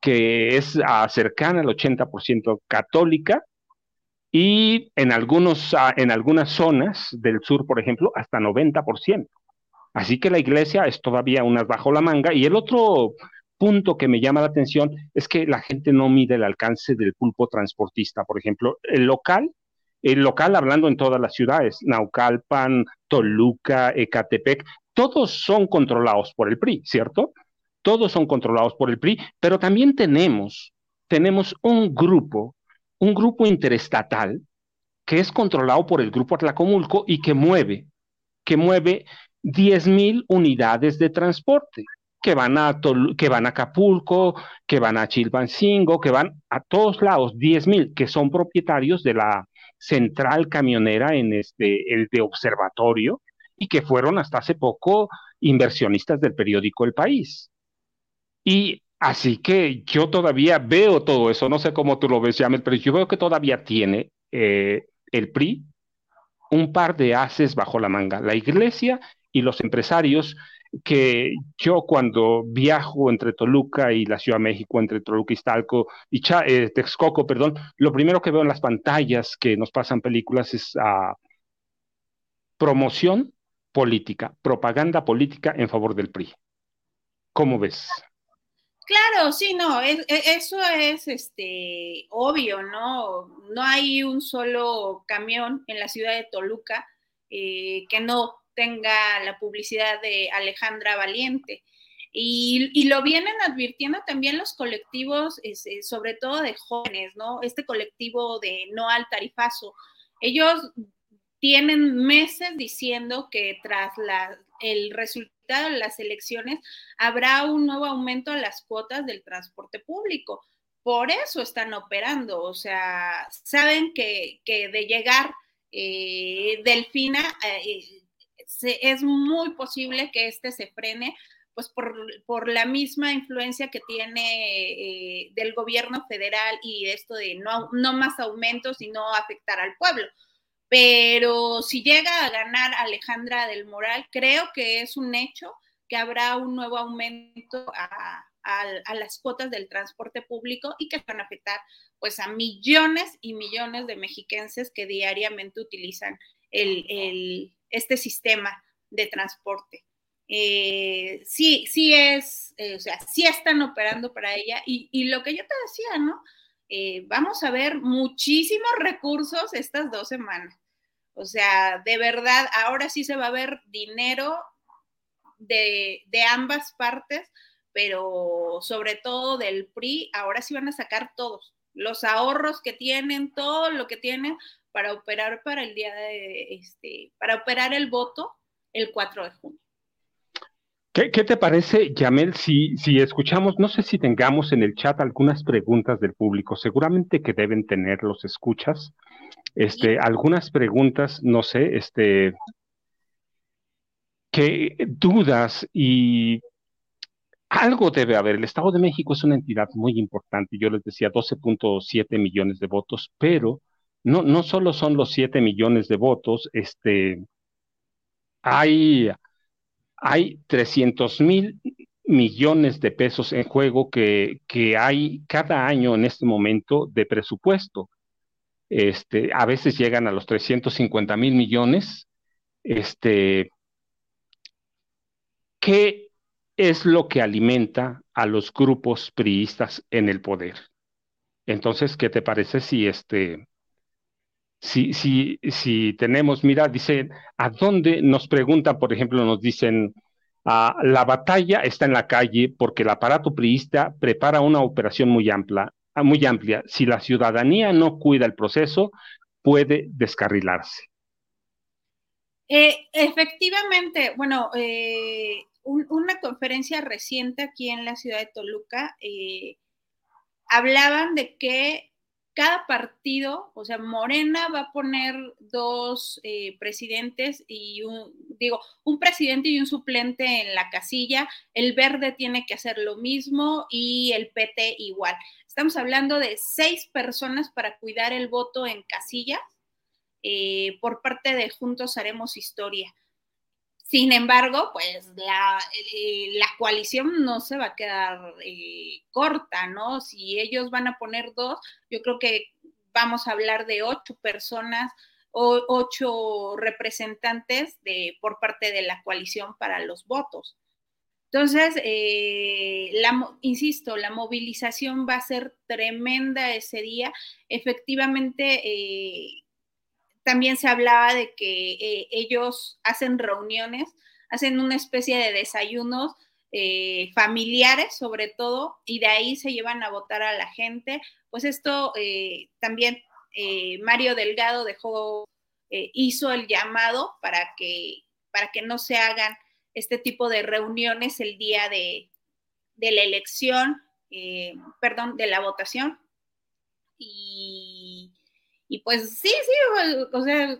C: que es uh, cercana al 80% católica y en, algunos, uh, en algunas zonas del sur, por ejemplo, hasta 90%. Así que la iglesia es todavía unas bajo la manga. Y el otro punto que me llama la atención es que la gente no mide el alcance del pulpo transportista. Por ejemplo, el local, el local hablando en todas las ciudades, Naucalpan, Toluca, Ecatepec, todos son controlados por el PRI, ¿cierto? Todos son controlados por el PRI, pero también tenemos, tenemos un grupo, un grupo interestatal que es controlado por el grupo Atlacomulco y que mueve, que mueve 10 mil unidades de transporte que van, a que van a Acapulco, que van a Chilpancingo, que van a todos lados, 10 mil, que son propietarios de la central camionera en este, el de observatorio, y que fueron hasta hace poco inversionistas del periódico El País. Y así que yo todavía veo todo eso, no sé cómo tú lo ves, Yamel, pero yo veo que todavía tiene eh, el PRI un par de haces bajo la manga, la iglesia y los empresarios que yo cuando viajo entre Toluca y la Ciudad de México, entre Toluca y Talco y eh, Texcoco, perdón, lo primero que veo en las pantallas que nos pasan películas es uh, promoción política, propaganda política en favor del PRI. ¿Cómo ves?
D: Claro, sí, no, es, e, eso es este obvio, ¿no? No hay un solo camión en la ciudad de Toluca eh, que no tenga la publicidad de Alejandra Valiente. Y, lo vienen advirtiendo también los colectivos, este, sobre todo de jóvenes, ¿no? Este colectivo de no al tarifazo. Ellos tienen meses diciendo que tras el resultado de las elecciones habrá un nuevo aumento a las cuotas del transporte público. Por eso están operando, o sea, saben que, de llegar eh, Delfina, eh, es muy posible que este se frene, pues por, la misma influencia que tiene eh, del gobierno federal y esto de no, no más aumentos y no afectar al pueblo. Pero si llega a ganar Alejandra del Moral, creo que es un hecho que habrá un nuevo aumento a, las cuotas del transporte público y que van a afectar pues a millones y millones de mexiquenses que diariamente utilizan el, este sistema de transporte. Eh, sí, sí es, eh, o sea, sí están operando para ella. Y, lo que yo te decía, ¿no? Eh, vamos a ver muchísimos recursos estas dos semanas. O sea, de verdad, ahora sí se va a ver dinero de, de ambas partes, pero sobre todo del PRI, ahora sí van a sacar todos los ahorros que tienen, todo lo que tienen para operar para el día de, este, para operar el voto el 4 de junio.
C: ¿Qué, te parece, Yamel, si, si escuchamos, no sé si tengamos en el chat algunas preguntas del público, seguramente que deben tener los escuchas, este, algunas preguntas, no sé, este, qué dudas y algo debe haber. El Estado de México es una entidad muy importante, yo les decía 12.7 millones de votos, pero no, no solo son los 7 millones de votos, este, hay, hay 300 mil millones de pesos en juego que, que hay cada año en este momento de presupuesto. Este, a veces llegan a los 350 mil millones. Este, ¿Qué es lo que alimenta a los grupos priistas en el poder? Entonces, ¿qué te parece si este, si, si, si tenemos, mira, dicen, ¿a dónde nos preguntan, por ejemplo, nos dicen, ah, la batalla está en la calle porque el aparato priista prepara una operación muy amplia, ah, muy amplia. Si la ciudadanía no cuida el proceso, puede descarrilarse.
D: Eh, efectivamente, bueno, eh, una conferencia reciente aquí en la ciudad de Toluca, eh, hablaban de que cada partido, o sea, Morena va a poner dos eh, presidentes y un, digo, un presidente y un suplente en la casilla, el verde tiene que hacer lo mismo y el PT igual. Estamos hablando de seis personas para cuidar el voto en casillas eh, por parte de Juntos Haremos Historia. Sin embargo, pues la, eh, la, coalición no se va a quedar eh, corta, ¿no? Si ellos van a poner dos, yo creo que vamos a hablar de ocho personas o ocho representantes de, por parte de la coalición para los votos. Entonces, eh, la, insisto, la movilización va a ser tremenda ese día. Efectivamente, también se hablaba de que eh, ellos hacen reuniones, hacen una especie de desayunos eh, familiares sobre todo, y de ahí se llevan a votar a la gente. Pues esto eh, también Mario Delgado dejó, hizo el llamado para que, para que no se hagan este tipo de reuniones el día de, de la elección, perdón, de la votación. Y pues sí, sí, o, sea,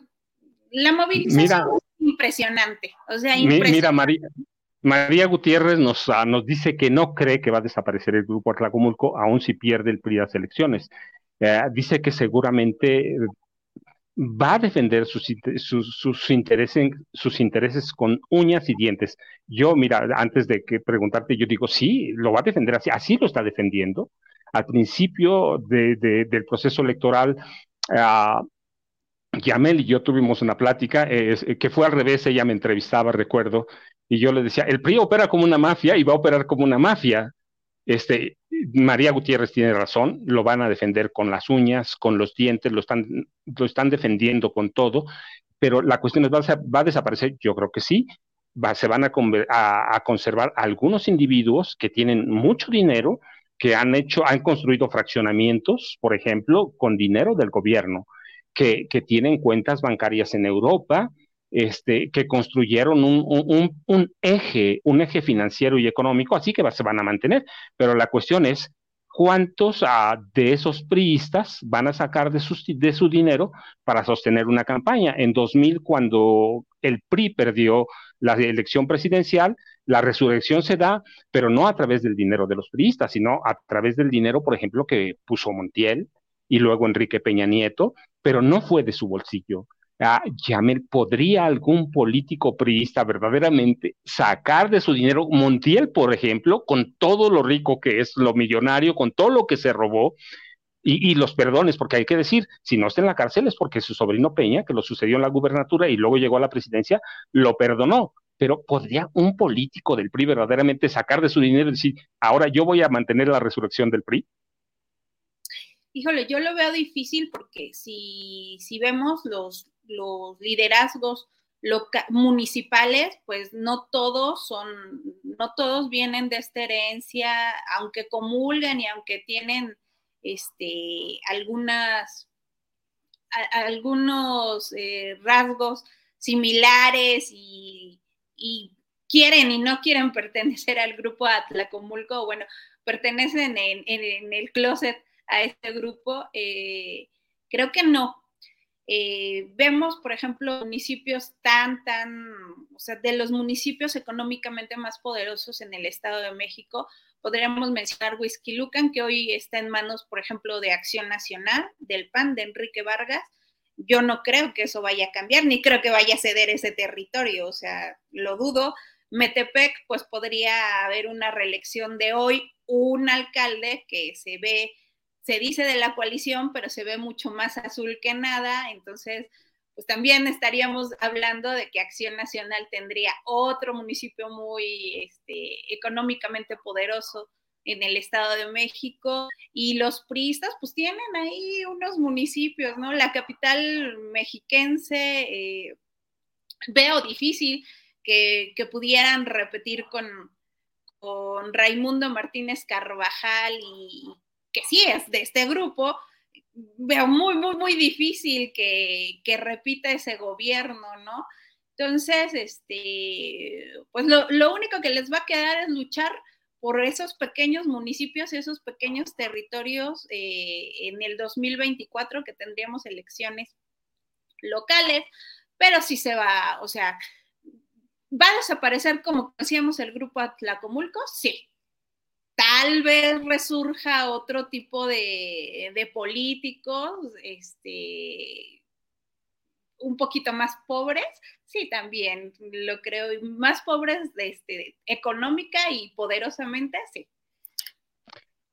D: la movilización es impresionante. O sea, impresionante.
C: Mira, María. María Gutiérrez nos, ah, nos dice que no cree que va a desaparecer el grupo Atlacomulco, aun si pierde el PRI las elecciones. Eh, dice que seguramente va a defender sus, sus, intereses, sus intereses con uñas y dientes. Yo, mira, antes de que preguntarte, yo digo, sí, lo va a defender así, así lo está defendiendo. Al principio del proceso electoral, Uh, Yamel y yo tuvimos una plática que fue al revés, ella me entrevistaba, recuerdo, y yo le decía, el PRI opera como una mafia y va a operar como una mafia. Este, María Gutiérrez tiene razón, lo van a defender con las uñas, con los dientes, lo están, lo están defendiendo con todo, pero la cuestión es, ¿va a, desaparecer? Yo creo que sí, va, se van a, a conservar algunos individuos que tienen mucho dinero, que han hecho, han construido fraccionamientos, por ejemplo, con dinero del gobierno, que, que tienen cuentas bancarias en Europa, este, que construyeron un, un, un, eje, un eje financiero y económico, así que se van a mantener. Pero la cuestión es, ¿cuántos ah, de esos priistas van a sacar de, de su dinero para sostener una campaña? En 2000, cuando el PRI perdió la elección presidencial, la resurrección se da, pero no a través del dinero de los priistas, sino a través del dinero, por ejemplo, que puso Montiel y luego Enrique Peña Nieto, pero no fue de su bolsillo. Ah, ¿podría algún político priista verdaderamente sacar de su dinero Montiel, por ejemplo, con todo lo rico que es, lo millonario, con todo lo que se robó, y, y, los perdones, porque hay que decir, si no está en la cárcel es porque su sobrino Peña, que lo sucedió en la gubernatura y luego llegó a la presidencia, lo perdonó. Pero ¿podría un político del PRI verdaderamente sacar de su dinero y decir, ahora yo voy a mantener la resurrección del PRI?
D: Híjole, yo lo veo difícil porque si, si vemos los, los liderazgos municipales, pues no todos son, no todos vienen de esta herencia, aunque comulgan y aunque tienen este, algunas, algunos eh, rasgos similares y, quieren y no quieren pertenecer al grupo Atlacomulco, bueno, pertenecen en, el closet a este grupo, eh, creo que no. Eh, vemos, por ejemplo, municipios tan, tan, o sea, de los municipios económicamente más poderosos en el Estado de México, Podríamos mencionar Whisky Lucan, que hoy está en manos, por ejemplo, de Acción Nacional, del PAN, de Enrique Vargas. Yo no creo que eso vaya a cambiar, ni creo que vaya a ceder ese territorio, o sea, lo dudo. Metepec, pues podría haber una reelección de hoy, un alcalde que se ve, se dice de la coalición, pero se ve mucho más azul que nada, entonces pues también estaríamos hablando de que Acción Nacional tendría otro municipio muy este, económicamente poderoso en el Estado de México y los priistas pues tienen ahí unos municipios, ¿no? La capital mexiquense eh, veo difícil que, pudieran repetir con, con Raimundo Martínez Carvajal y que sí es de este grupo, veo muy, muy, muy difícil que, repita ese gobierno, ¿no? Entonces, este, pues lo, único que les va a quedar es luchar por esos pequeños municipios, esos pequeños territorios eh, en el 2024 que tendríamos elecciones locales, pero sí se va, o sea, ¿va a desaparecer como decíamos el grupo Atlacomulco? Sí. Tal vez resurja otro tipo de, de políticos, este, un poquito más pobres, sí, también lo creo, más pobres este, económica y poderosamente, sí.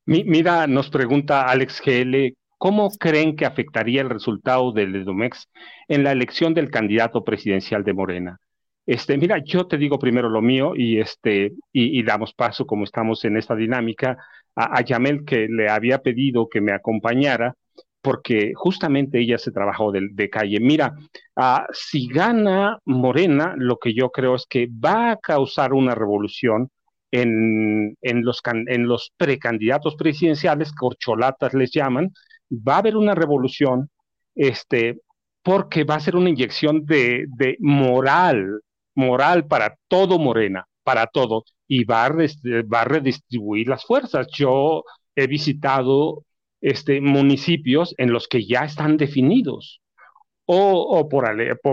C: Mira, nos pregunta Alex GL, ¿cómo creen que afectaría el resultado del EDOMEX en la elección del candidato presidencial de Morena? Este, mira, yo te digo primero lo mío y este, y, damos paso, como estamos en esta dinámica, a, a Yamel que le había pedido que me acompañara porque justamente ella se trabajó de, calle. Mira, ah, si gana Morena, lo que yo creo es que va a causar una revolución en, los, en los precandidatos presidenciales, corcholatas les llaman, va a haber una revolución, este, porque va a ser una inyección de moral, moral para todo Morena, para todo, y va a, va redistribuir las fuerzas. Yo he visitado este, municipios en los que ya están definidos, o, por,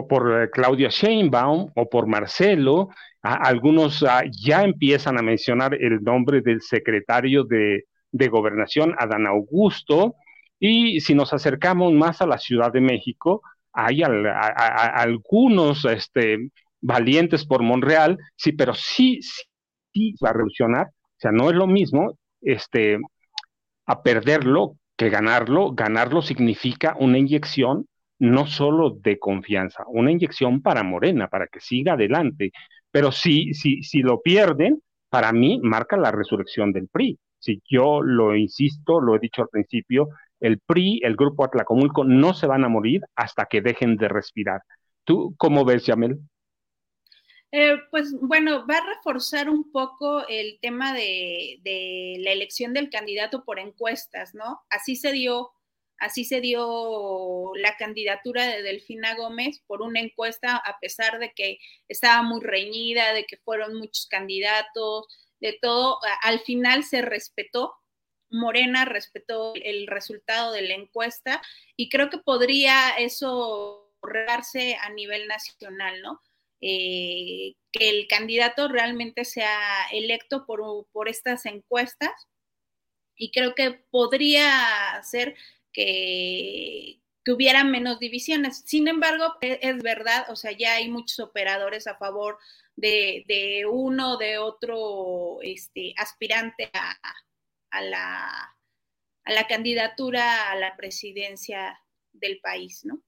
C: por, Claudia Sheinbaum o por Marcelo, algunos ah, ya empiezan a mencionar el nombre del secretario de, gobernación, Adán Augusto, y si nos acercamos más a la Ciudad de México, hay algunos este, valientes por Monreal, sí, pero sí, sí, va a revolucionar, o sea, no es lo mismo este, a perderlo que ganarlo. Ganarlo significa una inyección no solo de confianza, una inyección para Morena, para que siga adelante. Pero si, si, si lo pierden, para mí marca la resurrección del PRI. Si yo lo insisto, lo he dicho al principio, el PRI, el grupo Atlacomulco, no se van a morir hasta que dejen de respirar. ¿Tú cómo ves, Yamel?
D: Eh, pues bueno, va a reforzar un poco el tema de, la elección del candidato por encuestas, ¿no? Así se dio, así se dio la candidatura de Delfina Gómez por una encuesta, a pesar de que estaba muy reñida, de que fueron muchos candidatos, de todo, al final se respetó. Morena respetó el resultado de la encuesta y creo que podría eso regarse a nivel nacional, ¿no? Eh, que el candidato realmente sea electo por, estas encuestas y creo que podría ser que, hubiera menos divisiones. Sin embargo, e, es, verdad, o sea, ya hay muchos operadores a favor de, de uno de otro este, aspirante a, la, a la candidatura a la presidencia del país, ¿no?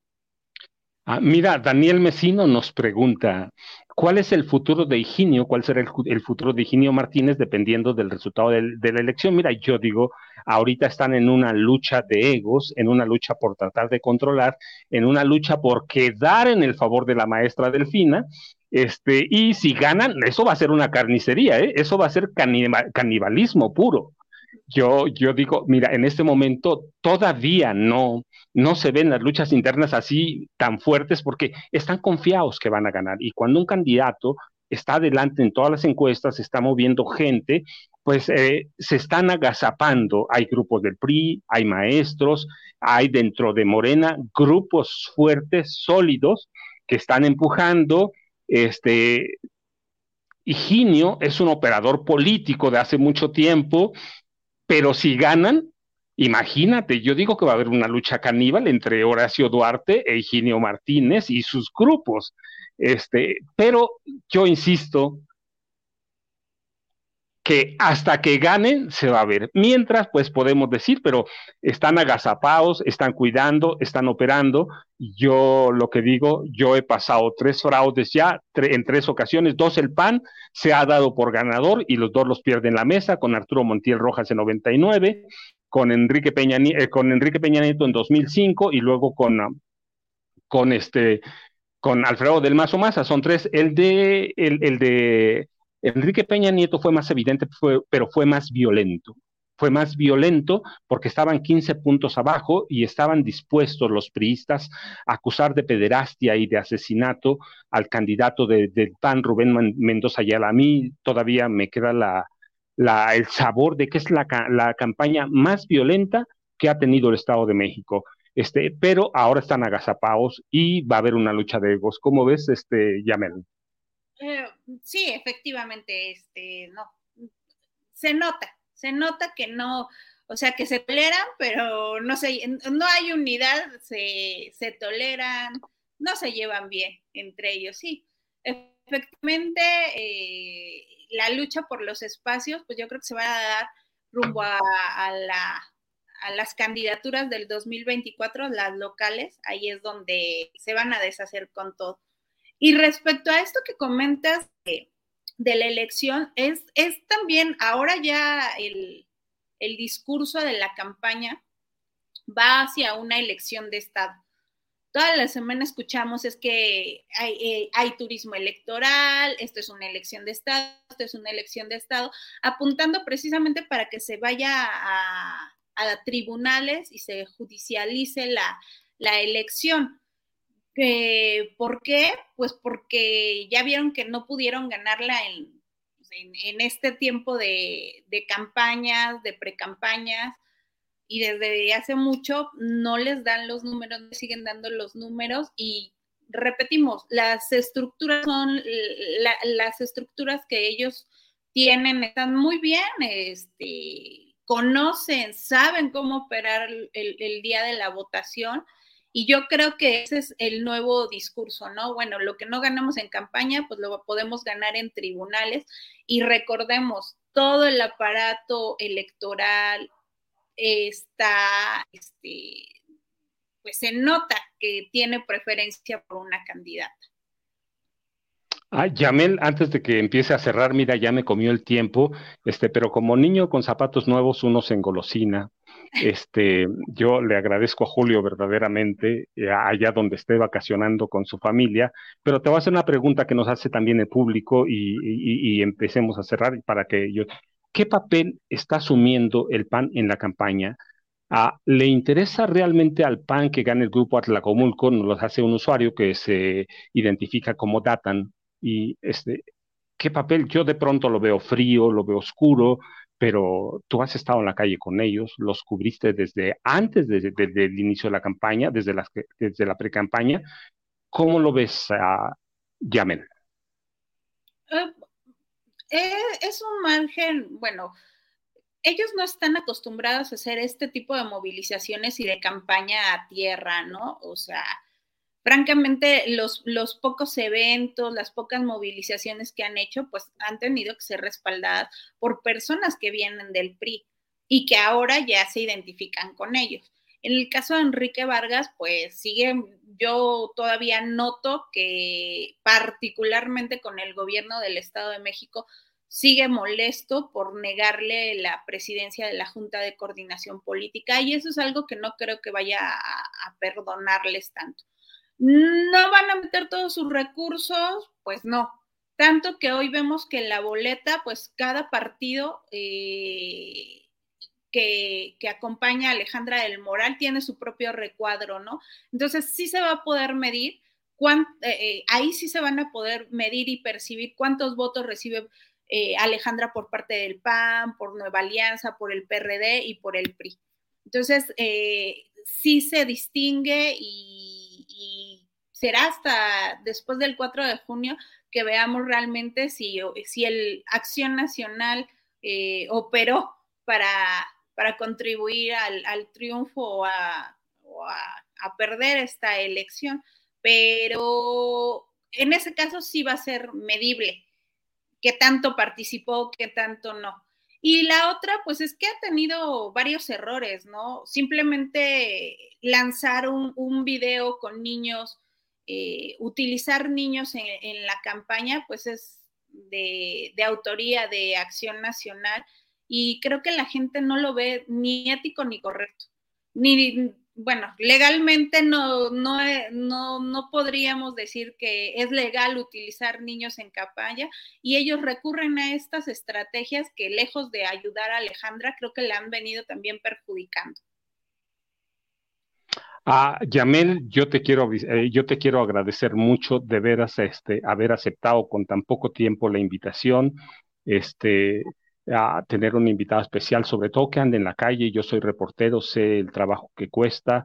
C: Ah, mira, Daniel Mesino nos pregunta, ¿cuál es el futuro de Higinio? ¿Cuál será el, futuro de Higinio Martínez dependiendo del resultado de la elección? Mira, yo digo, ahorita están en una lucha de egos, en una lucha por tratar de controlar, en una lucha por quedar en el favor de la maestra Delfina, este, y si ganan, eso va a ser una carnicería, ¿eh? eso va a ser canibalismo puro. Yo, yo digo, mira, en este momento todavía no, no se ven las luchas internas así tan fuertes porque están confiados que van a ganar. Y cuando un candidato está adelante en todas las encuestas, está moviendo gente, pues eh, se están agazapando. Hay grupos del PRI, hay maestros, hay dentro de Morena grupos fuertes, sólidos, que están empujando. Este, Higinio es un operador político de hace mucho tiempo pero si ganan, imagínate, yo digo que va a haber una lucha caníbal entre Horacio Duarte e Higinio Martínez y sus grupos. Este, pero yo insisto, que hasta que ganen se va a ver. Mientras, pues podemos decir, pero están agazapados, están cuidando, están operando. Yo lo que digo, yo he pasado tres fraudes ya, en tres ocasiones, dos el PAN se ha dado por ganador y los dos los pierden la mesa, con Arturo Montiel Rojas en 99, con Enrique Peña, eh, con Enrique Peña Nieto en 2005 y luego con, con este con Alfredo del Mazo Maza, son tres, el de el, el de Enrique Peña Nieto fue más evidente, pero fue más violento. Fue más violento porque estaban 15 puntos abajo y estaban dispuestos los priistas a acusar de pederastia y de asesinato al candidato del PAN, Rubén Mendoza Ayala. A mí todavía me queda el sabor de que es la, la campaña más violenta que ha tenido el Estado de México. Este, pero ahora están agazapados y va a haber una lucha de egos. ¿Cómo ves, este, Yamel?
D: Eh, sí, efectivamente, este, no, se nota, se nota que no, o sea, que se toleran, pero no se, no hay unidad, se, se toleran, no se llevan bien entre ellos, sí. Efectivamente, eh, la lucha por los espacios, pues yo creo que se va a dar rumbo a, la, a las candidaturas del 2024, las locales, ahí es donde se van a deshacer con todo. Y respecto a esto que comentas de, la elección, es, es, también ahora ya el, el discurso de la campaña va hacia una elección de Estado toda la semana escuchamos es que eh, hay, turismo electoral, esto es una elección de Estado, esto es una elección de Estado, apuntando precisamente para que se vaya a, tribunales y se judicialice la, elección. ¿Por qué? Pues porque ya vieron que no pudieron ganarla en, este tiempo de, de campañas, de precampañas, y desde hace mucho no les dan los números, no siguen dando los números y repetimos, las estructuras son las estructuras que ellos tienen, están muy bien, este, conocen, saben cómo operar el, el día de la votación. Y yo creo que ese es el nuevo discurso, ¿no? Bueno, lo que no ganamos en campaña, pues lo podemos ganar en tribunales. Y recordemos, todo el aparato electoral, está, este, pues se nota que tiene preferencia por una candidata.
C: Ah, Yamel, antes de que empiece a cerrar, mira, ya me comió el tiempo, este, pero como niño con zapatos nuevos uno se engolosina. Este, yo le agradezco a Julio verdaderamente eh, allá donde esté vacacionando con su familia, pero te voy a hacer una pregunta que nos hace también el público y, empecemos a cerrar para que yo, ¿Qué papel está asumiendo el PAN en la campaña? Ah, ¿Le interesa realmente al PAN que gane el grupo Atlacomulco? Nos lo hace un usuario que se identifica como Datan. Y este, ¿qué papel? Yo de pronto lo veo frío, lo veo oscuro, pero tú has estado en la calle con ellos, los cubriste desde antes del inicio de la campaña, desde, las, desde la pre-campaña. ¿Cómo lo ves, uh, Yamel?
D: Eh, es un margen, bueno, ellos no están acostumbrados a hacer este tipo de movilizaciones y de campaña a tierra, ¿no? O sea, francamente, los, pocos eventos, las pocas movilizaciones que han hecho, pues han tenido que ser respaldadas por personas que vienen del PRI y que ahora ya se identifican con ellos. En el caso de Enrique Vargas, pues sigue, yo todavía noto que particularmente con el gobierno del Estado de México, sigue molesto por negarle la presidencia de la Junta de Coordinación Política y eso es algo que no creo que vaya a, perdonarles tanto. ¿No van a meter todos sus recursos? Pues no. Tanto que hoy vemos que en la boleta, pues cada partido eh, que, acompaña a Alejandra del Moral tiene su propio recuadro, ¿no? Entonces sí se va a poder medir, eh, eh, ahí sí se van a poder medir y percibir cuántos votos recibe Alejandra por parte del PAN, por Nueva Alianza, por el PRD y por el PRI. Entonces, sí se distingue y, será hasta después del 4 de junio que veamos realmente si, si el Acción Nacional operó para para contribuir al, triunfo o, a, perder esta elección, pero en ese caso sí va a ser medible qué tanto participó, qué tanto no. Y la otra, pues es que ha tenido varios errores, ¿no? Simplemente lanzar un, video con niños, eh, utilizar niños en, la campaña, pues es de, autoría de Acción Nacional y creo que la gente no lo ve ni ético ni correcto. Ni, bueno, legalmente no, no, no, no podríamos decir que es legal utilizar niños en campaña y ellos recurren a estas estrategias que lejos de ayudar a Alejandra, creo que le han venido también perjudicando.
C: Ah, Yamel, yo te quiero, eh, yo te quiero agradecer mucho de veras este, haber aceptado con tan poco tiempo la invitación. Este, a tener un invitado especial, sobre todo que ande en la calle. Yo soy reportero, sé el trabajo que cuesta,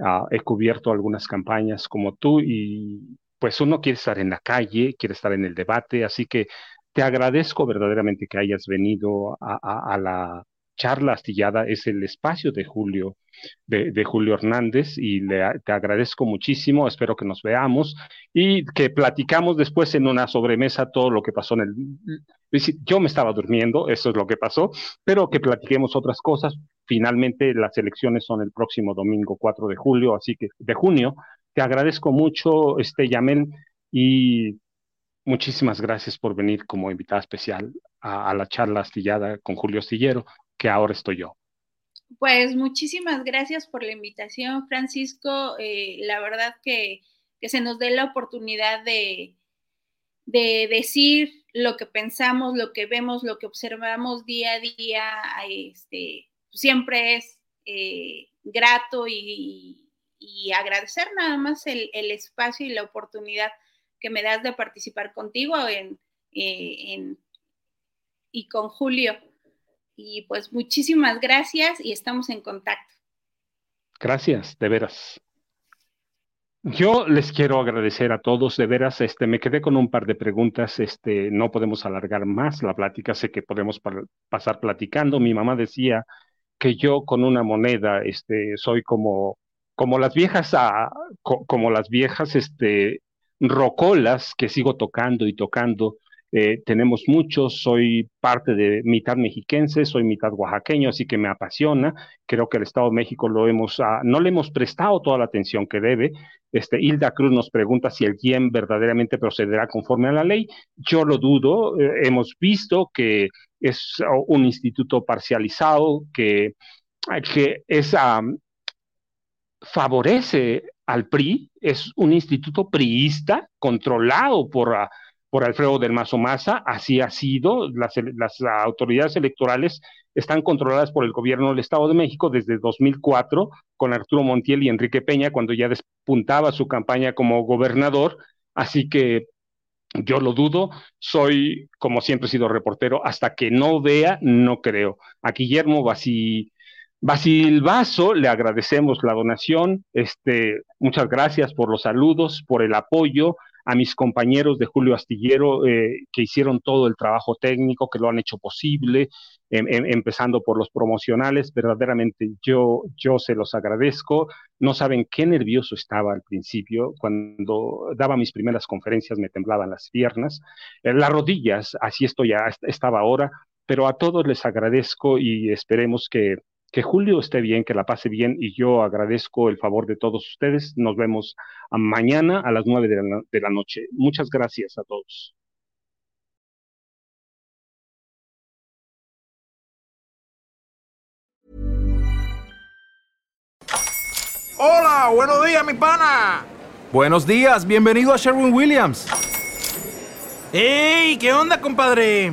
C: ah, he cubierto algunas campañas como tú y pues uno quiere estar en la calle, quiere estar en el debate, así que te agradezco verdaderamente que hayas venido a la charla astillada, es el espacio de Julio de, Julio Hernández y le, te agradezco muchísimo, espero que nos veamos y que platicamos después en una sobremesa todo lo que pasó en el... Yo me estaba durmiendo, eso es lo que pasó, pero que platiquemos otras cosas. Finalmente las elecciones son el próximo domingo 4 de julio, así que de junio. Te agradezco mucho, este Yamel, y muchísimas gracias por venir como invitada especial a, a la charla astillada con Julio Astillero, que ahora estoy yo.
D: Pues muchísimas gracias por la invitación, Francisco. Eh, la verdad que, se nos dé la oportunidad de, de, decir lo que pensamos, lo que vemos, lo que observamos día a día, este, siempre es eh, grato y, agradecer nada más el, espacio y la oportunidad que me das de participar contigo en, eh, en, y con Julio. Y pues muchísimas gracias y estamos en contacto.
C: Gracias, de veras. Yo les quiero agradecer a todos, de veras, este, me quedé con un par de preguntas, este, no podemos alargar más la plática, sé que podemos pasar platicando. Mi mamá decía que yo con una moneda, este, soy como, como las viejas, ah, como las viejas, este, rocolas que sigo tocando y tocando eh, tenemos muchos, soy parte de mitad mexiquense, soy mitad oaxaqueño, así que me apasiona. Creo que el Estado de México lo hemos, ah, no le hemos prestado toda la atención que debe. Este, Hilda Cruz nos pregunta si el verdaderamente procederá conforme a la ley. Yo lo dudo. Eh, hemos visto que es un instituto parcializado, que, que es, favorece al PRI, es un instituto priista controlado por por Alfredo del Mazo Maza, así ha sido, las, autoridades electorales están controladas por el gobierno del Estado de México desde 2004 con Arturo Montiel y Enrique Peña cuando ya despuntaba su campaña como gobernador, así que yo lo dudo, soy, como siempre he sido reportero, hasta que no vea, no creo. A Guillermo Basil, Vaso le agradecemos la donación, este, muchas gracias por los saludos, por el apoyo, a mis compañeros de Julio Astillero eh, que hicieron todo el trabajo técnico, que lo han hecho posible, em, em, empezando por los promocionales. Verdaderamente yo, yo se los agradezco. No saben qué nervioso estaba al principio. Cuando daba mis primeras conferencias me temblaban las piernas, eh, las rodillas, así estoy ya, estaba ahora. Pero a todos les agradezco y esperemos que que Julio esté bien, que la pase bien y yo agradezco el favor de todos ustedes. Nos vemos mañana a las nueve de la, noche. Muchas gracias a todos.
G: Hola, buenos días, mi pana.
H: Buenos días, bienvenido a Sherwin Williams.
G: ¡Ey! ¿Qué onda, compadre?